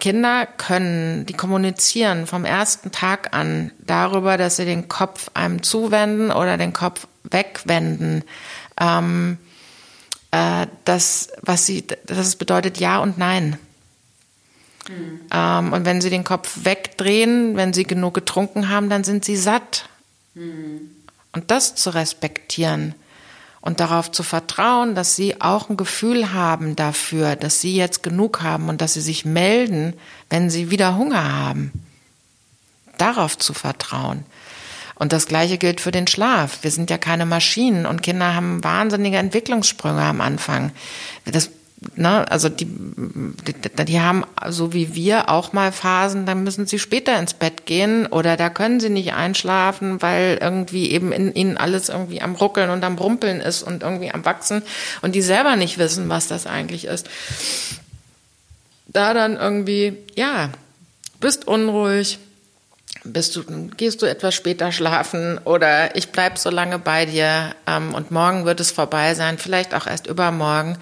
[SPEAKER 3] Kinder können, die kommunizieren vom ersten Tag an darüber, dass sie den Kopf einem zuwenden oder den Kopf wegwenden. Ähm, äh, das, was sie, das bedeutet Ja und Nein. Mhm. Ähm, und wenn sie den Kopf wegdrehen, wenn sie genug getrunken haben, dann sind sie satt. Mhm. Und das zu respektieren und darauf zu vertrauen, dass sie auch ein Gefühl haben dafür, dass sie jetzt genug haben und dass sie sich melden, wenn sie wieder Hunger haben. Darauf zu vertrauen. Und das Gleiche gilt für den Schlaf. Wir sind ja keine Maschinen und Kinder haben wahnsinnige Entwicklungssprünge am Anfang. Das Ne, also die, die, die haben so wie wir auch mal Phasen, dann müssen sie später ins Bett gehen oder da können sie nicht einschlafen, weil irgendwie eben in ihnen alles irgendwie am Ruckeln und am Rumpeln ist und irgendwie am Wachsen und die selber nicht wissen, was das eigentlich ist. Da dann irgendwie, ja, bist unruhig, bist du, gehst du etwas später schlafen oder ich bleib so lange bei dir ähm, und morgen wird es vorbei sein, vielleicht auch erst übermorgen.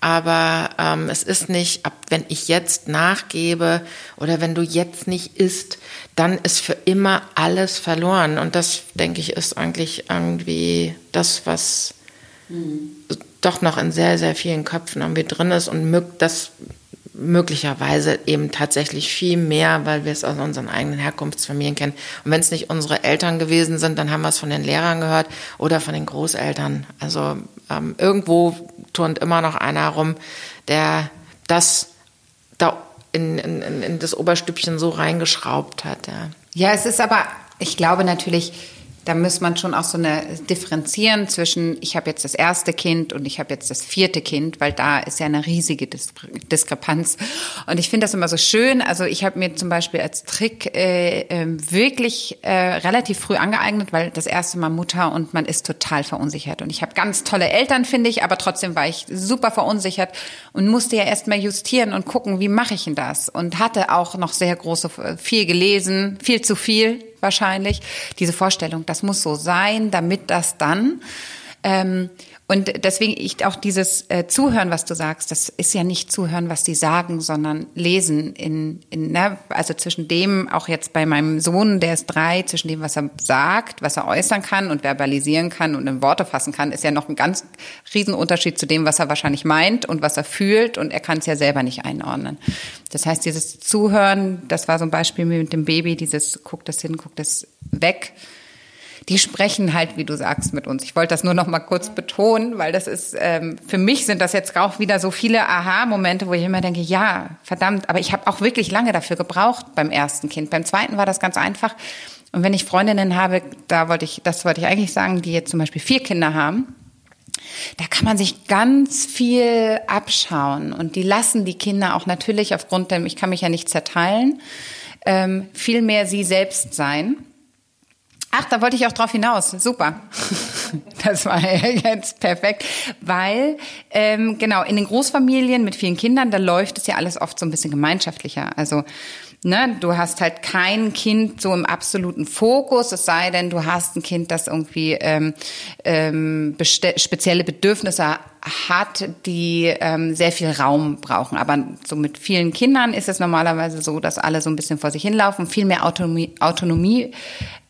[SPEAKER 3] Aber ähm, es ist nicht, ab wenn ich jetzt nachgebe oder wenn du jetzt nicht isst, dann ist für immer alles verloren. Und das, denke ich, ist eigentlich irgendwie das, was mhm. doch noch in sehr, sehr vielen Köpfen irgendwie drin ist und das möglicherweise eben tatsächlich viel mehr, weil wir es aus unseren eigenen Herkunftsfamilien kennen. Und wenn es nicht unsere Eltern gewesen sind, dann haben wir es von den Lehrern gehört oder von den Großeltern. Also ähm, irgendwo turnt immer noch einer rum, der das da in, in, in das Oberstübchen so reingeschraubt hat. Ja.
[SPEAKER 2] ja, es ist aber, ich glaube natürlich, da muss man schon auch so eine differenzieren zwischen, ich habe jetzt das erste Kind und ich habe jetzt das vierte Kind, weil da ist ja eine riesige Dis Diskrepanz. Und ich finde das immer so schön. Also ich habe mir zum Beispiel als Trick äh, äh, wirklich äh, relativ früh angeeignet, weil das erste Mal Mutter und man ist total verunsichert. Und ich habe ganz tolle Eltern, finde ich, aber trotzdem war ich super verunsichert und musste ja erst mal justieren und gucken, wie mache ich denn das? Und hatte auch noch sehr große, viel gelesen, viel zu viel wahrscheinlich, diese Vorstellung, das muss so sein, damit das dann. Ähm, und deswegen ich auch dieses äh, Zuhören, was du sagst, das ist ja nicht Zuhören, was die sagen, sondern lesen in, in ne? also zwischen dem auch jetzt bei meinem Sohn, der ist drei, zwischen dem, was er sagt, was er äußern kann und verbalisieren kann und in Worte fassen kann, ist ja noch ein ganz Riesenunterschied zu dem, was er wahrscheinlich meint und was er fühlt und er kann es ja selber nicht einordnen. Das heißt, dieses Zuhören, das war so ein Beispiel mit dem Baby, dieses guckt das hin, guckt das weg die sprechen halt, wie du sagst, mit uns. Ich wollte das nur noch mal kurz betonen, weil das ist, ähm, für mich sind das jetzt auch wieder so viele Aha-Momente, wo ich immer denke, ja, verdammt, aber ich habe auch wirklich lange dafür gebraucht beim ersten Kind. Beim zweiten war das ganz einfach. Und wenn ich Freundinnen habe, da wollte ich, das wollte ich eigentlich sagen, die jetzt zum Beispiel vier Kinder haben, da kann man sich ganz viel abschauen und die lassen die Kinder auch natürlich aufgrund dem, ich kann mich ja nicht zerteilen, ähm, viel mehr sie selbst sein. Ach, da wollte ich auch drauf hinaus. Super. Das war jetzt perfekt, weil ähm, genau in den Großfamilien mit vielen Kindern, da läuft es ja alles oft so ein bisschen gemeinschaftlicher. Also ne, du hast halt kein Kind so im absoluten Fokus, es sei denn, du hast ein Kind, das irgendwie ähm, ähm, spezielle Bedürfnisse hat, die ähm, sehr viel Raum brauchen. Aber so mit vielen Kindern ist es normalerweise so, dass alle so ein bisschen vor sich hinlaufen, viel mehr Autonomie, Autonomie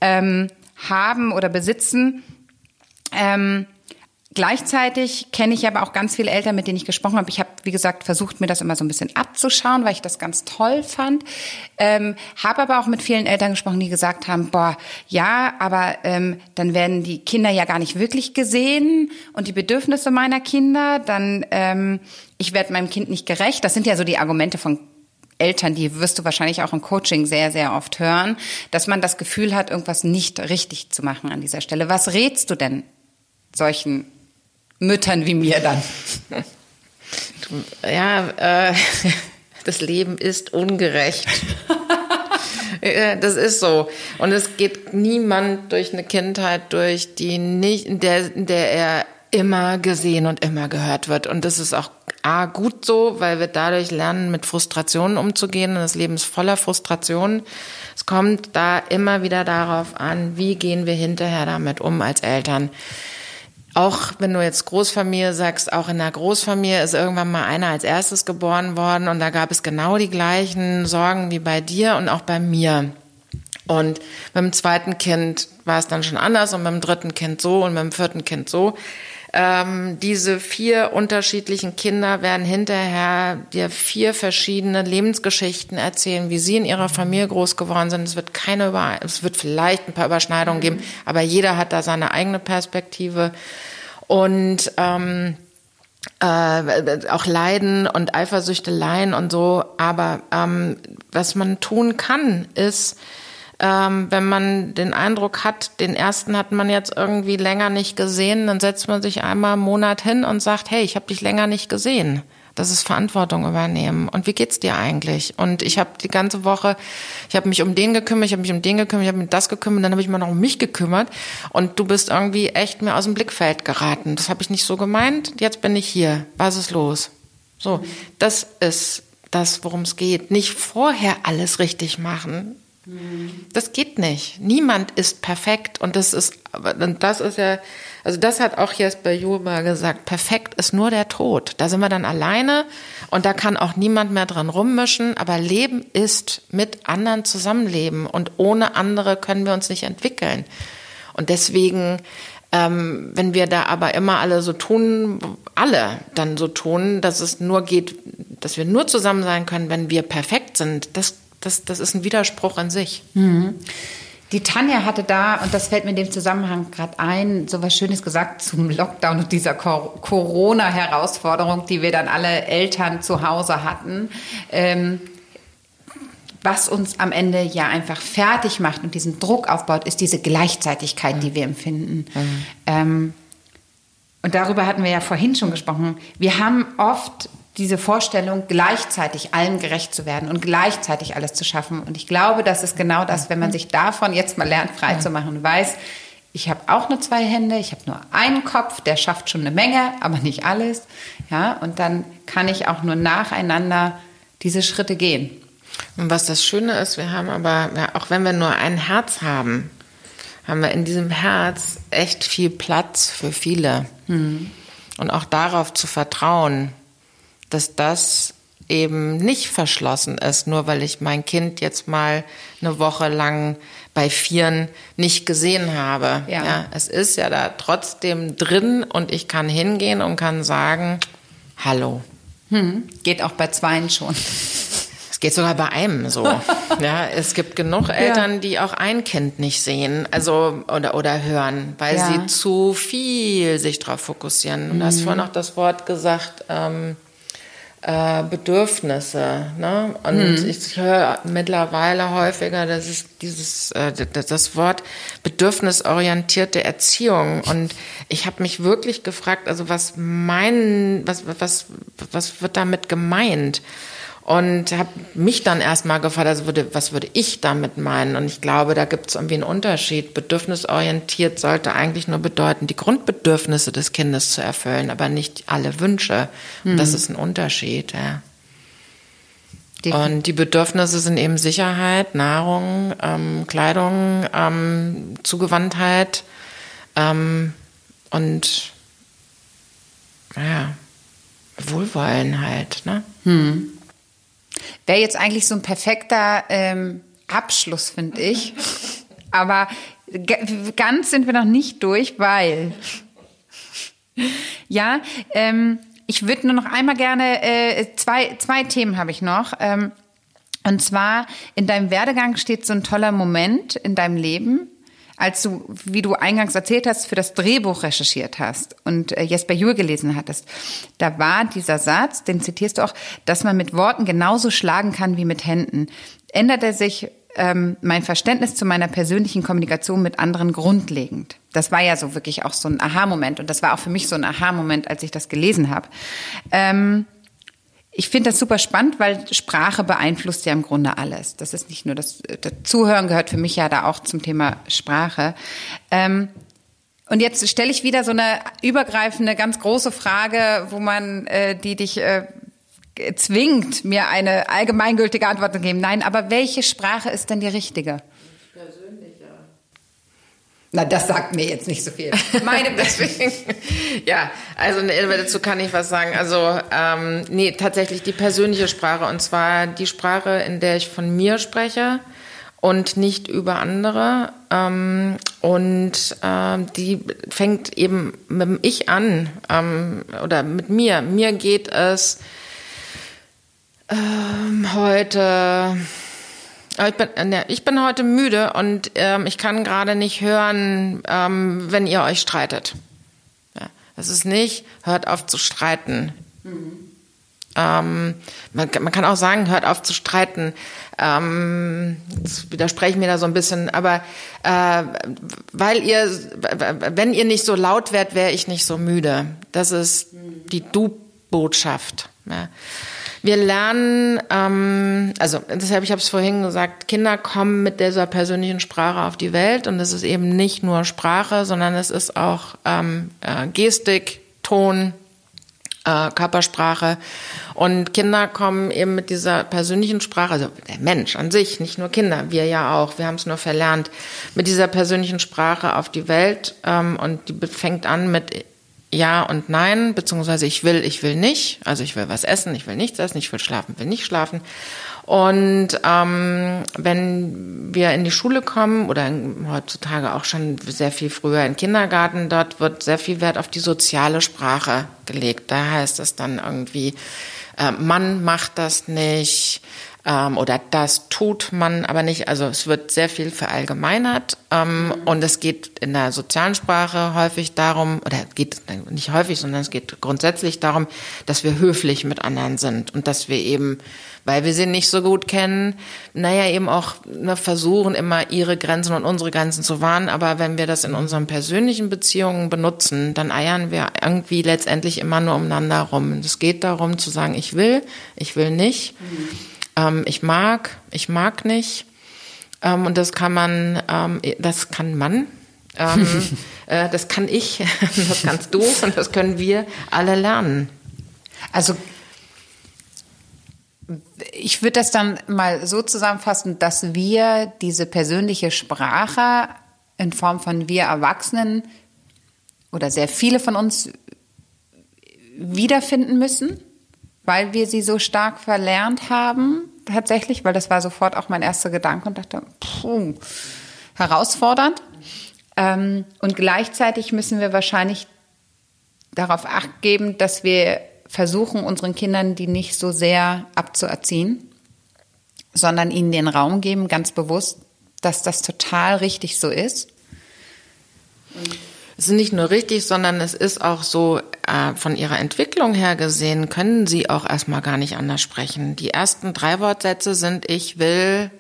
[SPEAKER 2] ähm, haben oder besitzen. Ähm, Gleichzeitig kenne ich aber auch ganz viele Eltern, mit denen ich gesprochen habe. Ich habe, wie gesagt, versucht, mir das immer so ein bisschen abzuschauen, weil ich das ganz toll fand. Ähm, habe aber auch mit vielen Eltern gesprochen, die gesagt haben, boah, ja, aber ähm, dann werden die Kinder ja gar nicht wirklich gesehen und die Bedürfnisse meiner Kinder, dann ähm, ich werde meinem Kind nicht gerecht. Das sind ja so die Argumente von Eltern, die wirst du wahrscheinlich auch im Coaching sehr, sehr oft hören, dass man das Gefühl hat, irgendwas nicht richtig zu machen an dieser Stelle. Was rätst du denn solchen Müttern wie mir dann?
[SPEAKER 3] Ja, äh, das Leben ist ungerecht. das ist so. Und es geht niemand durch eine Kindheit durch, die nicht, in der, in der er immer gesehen und immer gehört wird. Und das ist auch A, gut so, weil wir dadurch lernen, mit Frustrationen umzugehen. Und das Leben ist voller Frustrationen. Es kommt da immer wieder darauf an, wie gehen wir hinterher damit um als Eltern. Auch wenn du jetzt Großfamilie sagst, auch in der Großfamilie ist irgendwann mal einer als erstes geboren worden und da gab es genau die gleichen Sorgen wie bei dir und auch bei mir. Und beim zweiten Kind war es dann schon anders und beim dritten Kind so und beim vierten Kind so. Ähm, diese vier unterschiedlichen Kinder werden hinterher dir vier verschiedene Lebensgeschichten erzählen, wie sie in ihrer Familie groß geworden sind. Es wird keine Übere es wird vielleicht ein paar Überschneidungen geben, aber jeder hat da seine eigene Perspektive und ähm, äh, auch Leiden und Eifersüchteleien und so. Aber ähm, was man tun kann, ist ähm, wenn man den Eindruck hat, den ersten hat man jetzt irgendwie länger nicht gesehen, dann setzt man sich einmal im Monat hin und sagt, hey, ich habe dich länger nicht gesehen. Das ist Verantwortung übernehmen. Und wie geht's dir eigentlich? Und ich habe die ganze Woche, ich habe mich um den gekümmert, ich habe mich um den gekümmert, ich habe mich um das gekümmert, dann habe ich mich noch um mich gekümmert. Und du bist irgendwie echt mir aus dem Blickfeld geraten. Das habe ich nicht so gemeint. Jetzt bin ich hier. Was ist los? So, das ist das, worum es geht. Nicht vorher alles richtig machen. Das geht nicht. Niemand ist perfekt und das ist, und das ist ja, also das hat auch Jesper Juhl gesagt, perfekt ist nur der Tod. Da sind wir dann alleine und da kann auch niemand mehr dran rummischen, aber Leben ist mit anderen zusammenleben und ohne andere können wir uns nicht entwickeln. Und deswegen, ähm, wenn wir da aber immer alle so tun, alle dann so tun, dass es nur geht, dass wir nur zusammen sein können, wenn wir perfekt sind, das das, das ist ein Widerspruch an sich.
[SPEAKER 2] Mhm. Die Tanja hatte da, und das fällt mir in dem Zusammenhang gerade ein, so was Schönes gesagt zum Lockdown und dieser Corona-Herausforderung, die wir dann alle Eltern zu Hause hatten. Ähm, was uns am Ende ja einfach fertig macht und diesen Druck aufbaut, ist diese Gleichzeitigkeit, die wir empfinden. Mhm. Ähm, und darüber hatten wir ja vorhin schon gesprochen. Wir haben oft diese Vorstellung, gleichzeitig allem gerecht zu werden und gleichzeitig alles zu schaffen. Und ich glaube, das ist genau das, wenn man sich davon jetzt mal lernt, frei zu machen weiß, ich habe auch nur zwei Hände, ich habe nur einen Kopf, der schafft schon eine Menge, aber nicht alles. Ja, und dann kann ich auch nur nacheinander diese Schritte gehen.
[SPEAKER 3] Und was das Schöne ist, wir haben aber, auch wenn wir nur ein Herz haben, haben wir in diesem Herz echt viel Platz für viele. Mhm. Und auch darauf zu vertrauen, dass das eben nicht verschlossen ist, nur weil ich mein Kind jetzt mal eine Woche lang bei Vieren nicht gesehen habe. Ja. ja. es ist ja da trotzdem drin und ich kann hingehen und kann sagen, hallo.
[SPEAKER 2] Hm, geht auch bei Zweien schon.
[SPEAKER 3] Es geht sogar bei einem so. ja, es gibt genug Eltern, ja. die auch ein Kind nicht sehen, also oder oder hören, weil ja. sie zu viel sich darauf fokussieren. Und mhm. du hast vorhin auch das Wort gesagt. Ähm, äh, Bedürfnisse. Ne? Und mhm. ich höre mittlerweile häufiger, das ist dieses äh, das Wort bedürfnisorientierte Erziehung. Und ich habe mich wirklich gefragt, also was meinen, was was was wird damit gemeint? Und habe mich dann erstmal gefragt, also würde, was würde ich damit meinen? Und ich glaube, da gibt es irgendwie einen Unterschied. Bedürfnisorientiert sollte eigentlich nur bedeuten, die Grundbedürfnisse des Kindes zu erfüllen, aber nicht alle Wünsche. Und mhm. das ist ein Unterschied. Ja. Und die Bedürfnisse sind eben Sicherheit, Nahrung, ähm, Kleidung, ähm, Zugewandtheit ähm, und ja, Wohlwollen halt. Ne?
[SPEAKER 2] Hm. Wäre jetzt eigentlich so ein perfekter ähm, Abschluss, finde ich. Aber ganz sind wir noch nicht durch, weil ja, ähm, ich würde nur noch einmal gerne äh, zwei zwei Themen habe ich noch. Ähm, und zwar in deinem Werdegang steht so ein toller Moment in deinem Leben, als du, wie du eingangs erzählt hast, für das Drehbuch recherchiert hast und äh, Jesper Juhl gelesen hattest, da war dieser Satz, den zitierst du auch, dass man mit Worten genauso schlagen kann wie mit Händen. Änderte sich ähm, mein Verständnis zu meiner persönlichen Kommunikation mit anderen grundlegend. Das war ja so wirklich auch so ein Aha-Moment und das war auch für mich so ein Aha-Moment, als ich das gelesen habe. Ähm, ich finde das super spannend, weil Sprache beeinflusst ja im Grunde alles. Das ist nicht nur das, das Zuhören gehört für mich ja da auch zum Thema Sprache. Ähm, und jetzt stelle ich wieder so eine übergreifende, ganz große Frage, wo man äh, die dich äh, zwingt, mir eine allgemeingültige Antwort zu geben. Nein, aber welche Sprache ist denn die richtige? Na, das sagt mir jetzt nicht so viel.
[SPEAKER 3] Meine deswegen. ja, also dazu kann ich was sagen. Also ähm, nee, tatsächlich die persönliche Sprache und zwar die Sprache, in der ich von mir spreche und nicht über andere. Ähm, und ähm, die fängt eben mit dem Ich an ähm, oder mit mir. Mir geht es ähm, heute ich bin, äh, ich bin heute müde und ähm, ich kann gerade nicht hören, ähm, wenn ihr euch streitet. Ja, das ist nicht, hört auf zu streiten. Mhm. Ähm, man, man, kann auch sagen, hört auf zu streiten. Ähm, jetzt widerspreche mir da so ein bisschen, aber äh, weil ihr, wenn ihr nicht so laut wärt, wäre ich nicht so müde. Das ist die Du-Botschaft. Ja. Wir lernen, ähm, also deshalb, ich habe es vorhin gesagt, Kinder kommen mit dieser persönlichen Sprache auf die Welt und es ist eben nicht nur Sprache, sondern es ist auch ähm, äh, Gestik, Ton, äh, Körpersprache. Und Kinder kommen eben mit dieser persönlichen Sprache, also der Mensch an sich, nicht nur Kinder, wir ja auch, wir haben es nur verlernt, mit dieser persönlichen Sprache auf die Welt. Ähm, und die fängt an mit ja und Nein, beziehungsweise ich will, ich will nicht. Also ich will was essen, ich will nichts essen, ich will schlafen, will nicht schlafen. Und ähm, wenn wir in die Schule kommen oder in, heutzutage auch schon sehr viel früher in Kindergarten, dort wird sehr viel Wert auf die soziale Sprache gelegt. Da heißt es dann irgendwie, äh, Mann macht das nicht, ähm, oder das tut man aber nicht. Also es wird sehr viel verallgemeinert ähm, mhm. und es geht in der sozialen Sprache häufig darum, oder geht nicht häufig, sondern es geht grundsätzlich darum, dass wir höflich mit anderen sind und dass wir eben weil wir sie nicht so gut kennen, naja, eben auch ne, versuchen immer ihre Grenzen und unsere Grenzen zu wahren. Aber wenn wir das in unseren persönlichen Beziehungen benutzen, dann eiern wir irgendwie letztendlich immer nur umeinander rum. Und es geht darum zu sagen, ich will, ich will nicht, mhm. Ähm, ich mag, ich mag nicht. Ähm, und das kann man, ähm, das kann man, ähm, äh, das kann ich, das kannst du und das können wir alle lernen.
[SPEAKER 2] Also ich würde das dann mal so zusammenfassen, dass wir diese persönliche Sprache in Form von wir Erwachsenen oder sehr viele von uns wiederfinden müssen, weil wir sie so stark verlernt haben, tatsächlich, weil das war sofort auch mein erster Gedanke und dachte, puh, herausfordernd. Ähm, und gleichzeitig müssen wir wahrscheinlich darauf acht geben, dass wir versuchen, unseren Kindern die nicht so sehr abzuerziehen, sondern ihnen den Raum geben, ganz bewusst, dass das total richtig so ist.
[SPEAKER 3] Es ist nicht nur richtig, sondern es ist auch so, äh, von ihrer Entwicklung her gesehen, können sie auch erstmal gar nicht anders sprechen. Die ersten drei Wortsätze sind, ich will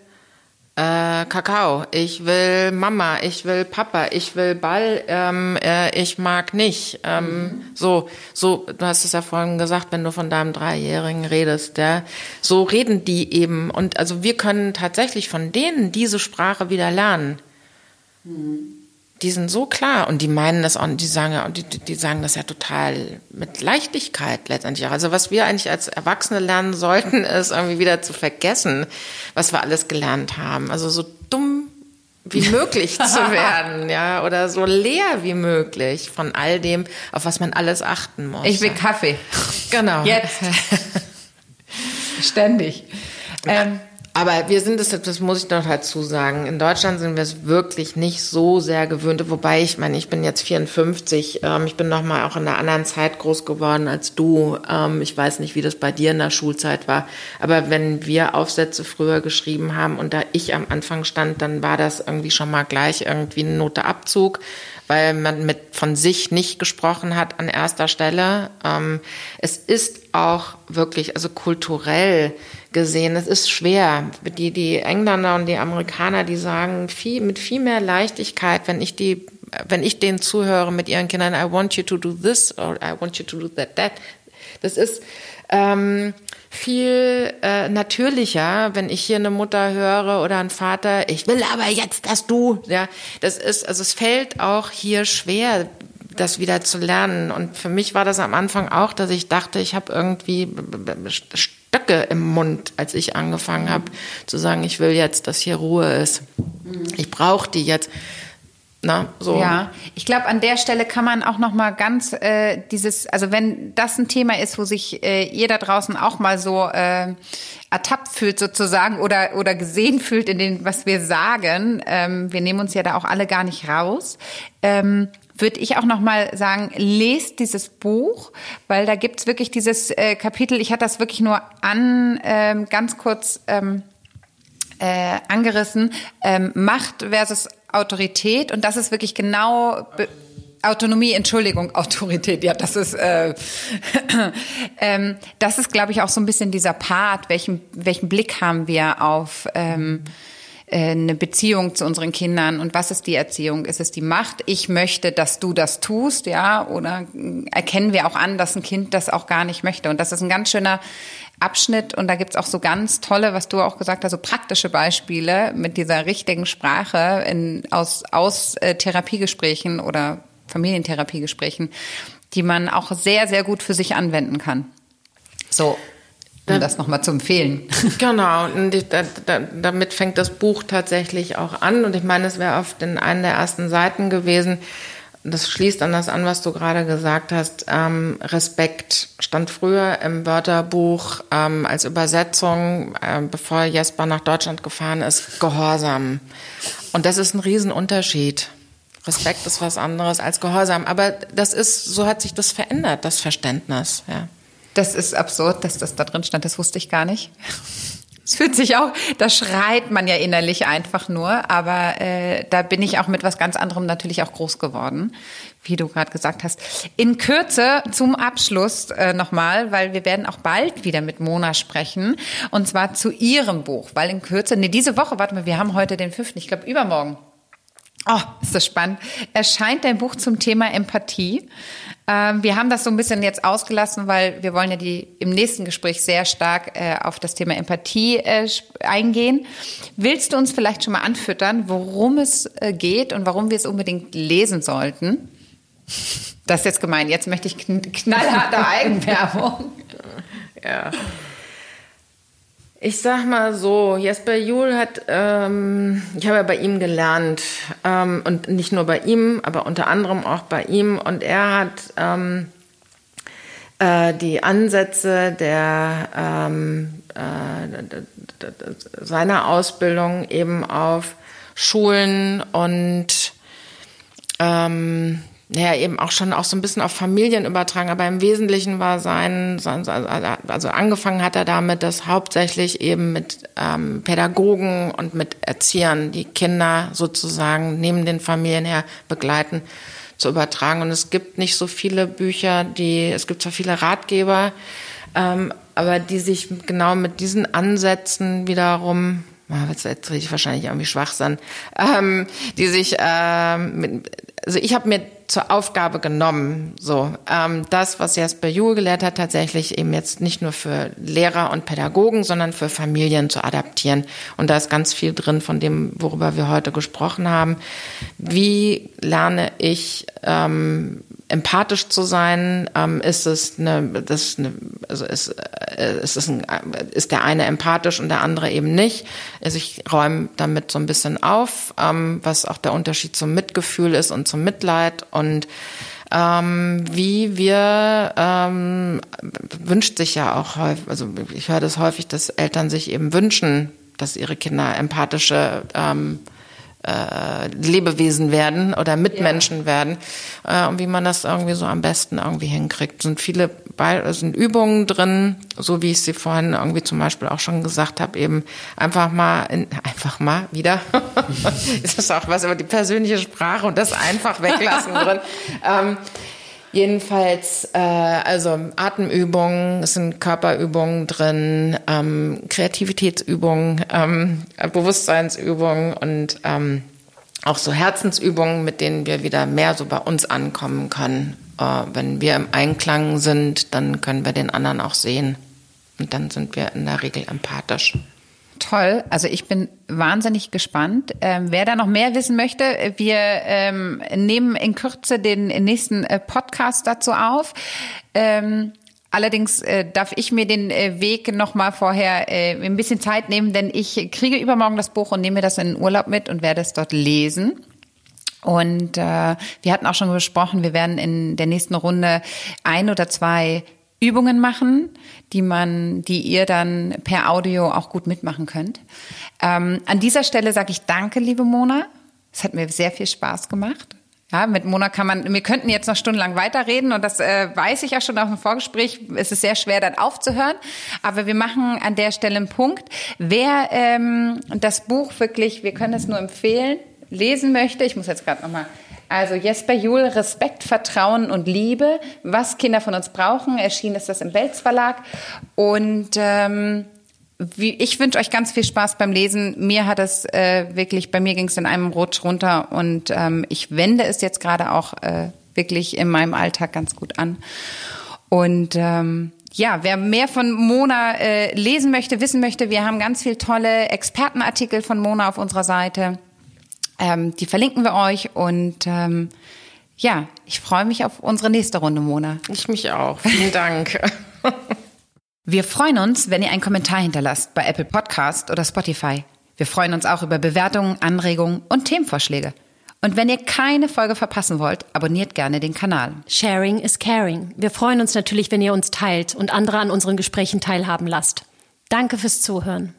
[SPEAKER 3] äh, Kakao, ich will Mama, ich will Papa, ich will Ball, ähm, äh, ich mag nicht. Ähm, mhm. So, so, du hast es ja vorhin gesagt, wenn du von deinem Dreijährigen redest, ja, so reden die eben. Und also wir können tatsächlich von denen diese Sprache wieder lernen. Mhm die sind so klar und die meinen das auch, die sagen, die, die sagen das ja total mit Leichtigkeit letztendlich. Also was wir eigentlich als Erwachsene lernen sollten, ist irgendwie wieder zu vergessen, was wir alles gelernt haben. Also so dumm wie möglich zu werden, ja, oder so leer wie möglich von all dem, auf was man alles achten muss.
[SPEAKER 2] Ich will Kaffee.
[SPEAKER 3] Genau.
[SPEAKER 2] Jetzt. Ständig.
[SPEAKER 3] Ähm, aber wir sind es, das muss ich noch dazu sagen, in Deutschland sind wir es wirklich nicht so sehr gewöhnt. Wobei ich meine, ich bin jetzt 54, ähm, ich bin noch mal auch in einer anderen Zeit groß geworden als du. Ähm, ich weiß nicht, wie das bei dir in der Schulzeit war. Aber wenn wir Aufsätze früher geschrieben haben und da ich am Anfang stand, dann war das irgendwie schon mal gleich irgendwie ein Noteabzug weil man mit von sich nicht gesprochen hat an erster Stelle. Ähm, es ist auch wirklich, also kulturell gesehen. Es ist schwer. Die, die Engländer und die Amerikaner, die sagen viel, mit viel mehr Leichtigkeit, wenn ich die, wenn ich denen zuhöre mit ihren Kindern, I want you to do this or I want you to do that, that. Das ist ähm, viel äh, natürlicher, wenn ich hier eine Mutter höre oder einen Vater, ich will aber jetzt, dass du, ja, das ist, also es fällt auch hier schwer, das wieder zu lernen. Und für mich war das am Anfang auch, dass ich dachte, ich habe irgendwie Stöcke im Mund, als ich angefangen habe zu sagen, ich will jetzt, dass hier Ruhe ist. Ich brauche die jetzt. Na, so.
[SPEAKER 2] Ja, ich glaube, an der Stelle kann man auch noch mal ganz äh, dieses, also wenn das ein Thema ist, wo sich äh, ihr da draußen auch mal so äh, ertappt fühlt sozusagen oder oder gesehen fühlt in dem, was wir sagen, ähm, wir nehmen uns ja da auch alle gar nicht raus. Ähm, würde ich auch noch mal sagen, lest dieses Buch, weil da gibt's wirklich dieses äh, Kapitel, ich hatte das wirklich nur an, ähm, ganz kurz ähm, äh, angerissen, ähm, Macht versus Autorität. Und das ist wirklich genau... Autonomie, Entschuldigung, Autorität, ja, das ist, äh, ähm, das ist, glaube ich, auch so ein bisschen dieser Part, welchen, welchen Blick haben wir auf ähm, äh, eine Beziehung zu unseren Kindern und was ist die Erziehung? Ist es die Macht? Ich möchte, dass du das tust, ja? Oder erkennen wir auch an, dass ein Kind das auch gar nicht möchte? Und das ist ein ganz schöner Abschnitt und da gibt's auch so ganz tolle, was du auch gesagt hast, so praktische Beispiele mit dieser richtigen Sprache in, aus, aus äh, Therapiegesprächen oder Familientherapiegesprächen, die man auch sehr, sehr gut für sich anwenden kann. So, um das nochmal zu empfehlen.
[SPEAKER 3] Genau, und ich, da, da, damit fängt das Buch tatsächlich auch an. Und ich meine, es wäre auf den einen der ersten Seiten gewesen. Das schließt an das an, was du gerade gesagt hast. Ähm, Respekt stand früher im Wörterbuch ähm, als Übersetzung, äh, bevor Jesper nach Deutschland gefahren ist, Gehorsam. Und das ist ein Riesenunterschied. Respekt ist was anderes als Gehorsam. Aber das ist, so hat sich das verändert, das Verständnis, ja.
[SPEAKER 2] Das ist absurd, dass das da drin stand. Das wusste ich gar nicht. Es fühlt sich auch, da schreit man ja innerlich einfach nur, aber äh, da bin ich auch mit was ganz anderem natürlich auch groß geworden, wie du gerade gesagt hast. In Kürze zum Abschluss äh, nochmal, weil wir werden auch bald wieder mit Mona sprechen und zwar zu ihrem Buch, weil in Kürze, nee, diese Woche, warte mal, wir haben heute den fünften, ich glaube übermorgen. Oh, ist das spannend. Erscheint dein Buch zum Thema Empathie. Ähm, wir haben das so ein bisschen jetzt ausgelassen, weil wir wollen ja die im nächsten Gespräch sehr stark äh, auf das Thema Empathie äh, eingehen. Willst du uns vielleicht schon mal anfüttern, worum es äh, geht und warum wir es unbedingt lesen sollten? Das ist jetzt gemein. Jetzt möchte ich knallharte Eigenwerbung.
[SPEAKER 3] Ja. Ich sag mal so, Jesper Juhl hat, ähm, ich habe ja bei ihm gelernt ähm, und nicht nur bei ihm, aber unter anderem auch bei ihm. Und er hat ähm, äh, die Ansätze der ähm, äh, seiner Ausbildung eben auf Schulen und ähm, naja, eben auch schon auch so ein bisschen auf Familien übertragen, aber im Wesentlichen war sein, also angefangen hat er damit, dass hauptsächlich eben mit ähm, Pädagogen und mit Erziehern die Kinder sozusagen neben den Familien her begleiten, zu übertragen. Und es gibt nicht so viele Bücher, die, es gibt zwar viele Ratgeber, ähm, aber die sich genau mit diesen Ansätzen wiederum jetzt rede ich wahrscheinlich irgendwie Schwachsinn, ähm, die sich, ähm, also ich habe mir zur Aufgabe genommen, so ähm, das, was Jasper Juhl gelehrt hat, tatsächlich eben jetzt nicht nur für Lehrer und Pädagogen, sondern für Familien zu adaptieren. Und da ist ganz viel drin von dem, worüber wir heute gesprochen haben. Wie lerne ich ähm, empathisch zu sein, ähm, ist es eine, das eine, also ist, äh, ist, es ein, ist der eine empathisch und der andere eben nicht. Also ich räume damit so ein bisschen auf, ähm, was auch der Unterschied zum Mitgefühl ist und zum Mitleid und ähm, wie wir ähm, wünscht sich ja auch häufig, also ich höre das häufig, dass Eltern sich eben wünschen, dass ihre Kinder empathische ähm, äh, Lebewesen werden oder Mitmenschen ja. werden äh, und wie man das irgendwie so am besten irgendwie hinkriegt. Sind viele Be sind Übungen drin, so wie ich sie vorhin irgendwie zum Beispiel auch schon gesagt habe, eben einfach mal in, einfach mal wieder. ist das auch was über die persönliche Sprache und das einfach weglassen drin. Ähm, Jedenfalls, äh, also Atemübungen, es sind Körperübungen drin, ähm, Kreativitätsübungen, ähm, Bewusstseinsübungen und ähm, auch so Herzensübungen, mit denen wir wieder mehr so bei uns ankommen können. Äh, wenn wir im Einklang sind, dann können wir den anderen auch sehen. Und dann sind wir in der Regel empathisch.
[SPEAKER 2] Toll. Also ich bin wahnsinnig gespannt. Ähm, wer da noch mehr wissen möchte, wir ähm, nehmen in Kürze den nächsten äh, Podcast dazu auf. Ähm, allerdings äh, darf ich mir den äh, Weg noch mal vorher äh, ein bisschen Zeit nehmen, denn ich kriege übermorgen das Buch und nehme das in den Urlaub mit und werde es dort lesen. Und äh, wir hatten auch schon gesprochen, wir werden in der nächsten Runde ein oder zwei Übungen machen, die man, die ihr dann per Audio auch gut mitmachen könnt. Ähm, an dieser Stelle sage ich Danke, liebe Mona. Es hat mir sehr viel Spaß gemacht. Ja, mit Mona kann man, wir könnten jetzt noch stundenlang weiterreden und das äh, weiß ich ja schon auf dem Vorgespräch. Es ist sehr schwer, dann aufzuhören. Aber wir machen an der Stelle einen Punkt. Wer ähm, das Buch wirklich, wir können es nur empfehlen, lesen möchte, ich muss jetzt gerade nochmal also Jesper Juhl, Respekt, Vertrauen und Liebe, was Kinder von uns brauchen. Erschienen ist das im Belz Verlag. Und ähm, wie, ich wünsche euch ganz viel Spaß beim Lesen. Mir hat es äh, wirklich, bei mir ging es in einem Rutsch runter und ähm, ich wende es jetzt gerade auch äh, wirklich in meinem Alltag ganz gut an. Und ähm, ja, wer mehr von Mona äh, lesen möchte, wissen möchte, wir haben ganz viel tolle Expertenartikel von Mona auf unserer Seite. Ähm, die verlinken wir euch und ähm, ja, ich freue mich auf unsere nächste Runde, Mona.
[SPEAKER 3] Ich mich auch. Vielen Dank.
[SPEAKER 2] wir freuen uns, wenn ihr einen Kommentar hinterlasst bei Apple Podcast oder Spotify. Wir freuen uns auch über Bewertungen, Anregungen und Themenvorschläge. Und wenn ihr keine Folge verpassen wollt, abonniert gerne den Kanal.
[SPEAKER 1] Sharing is caring. Wir freuen uns natürlich, wenn ihr uns teilt und andere an unseren Gesprächen teilhaben lasst. Danke fürs Zuhören.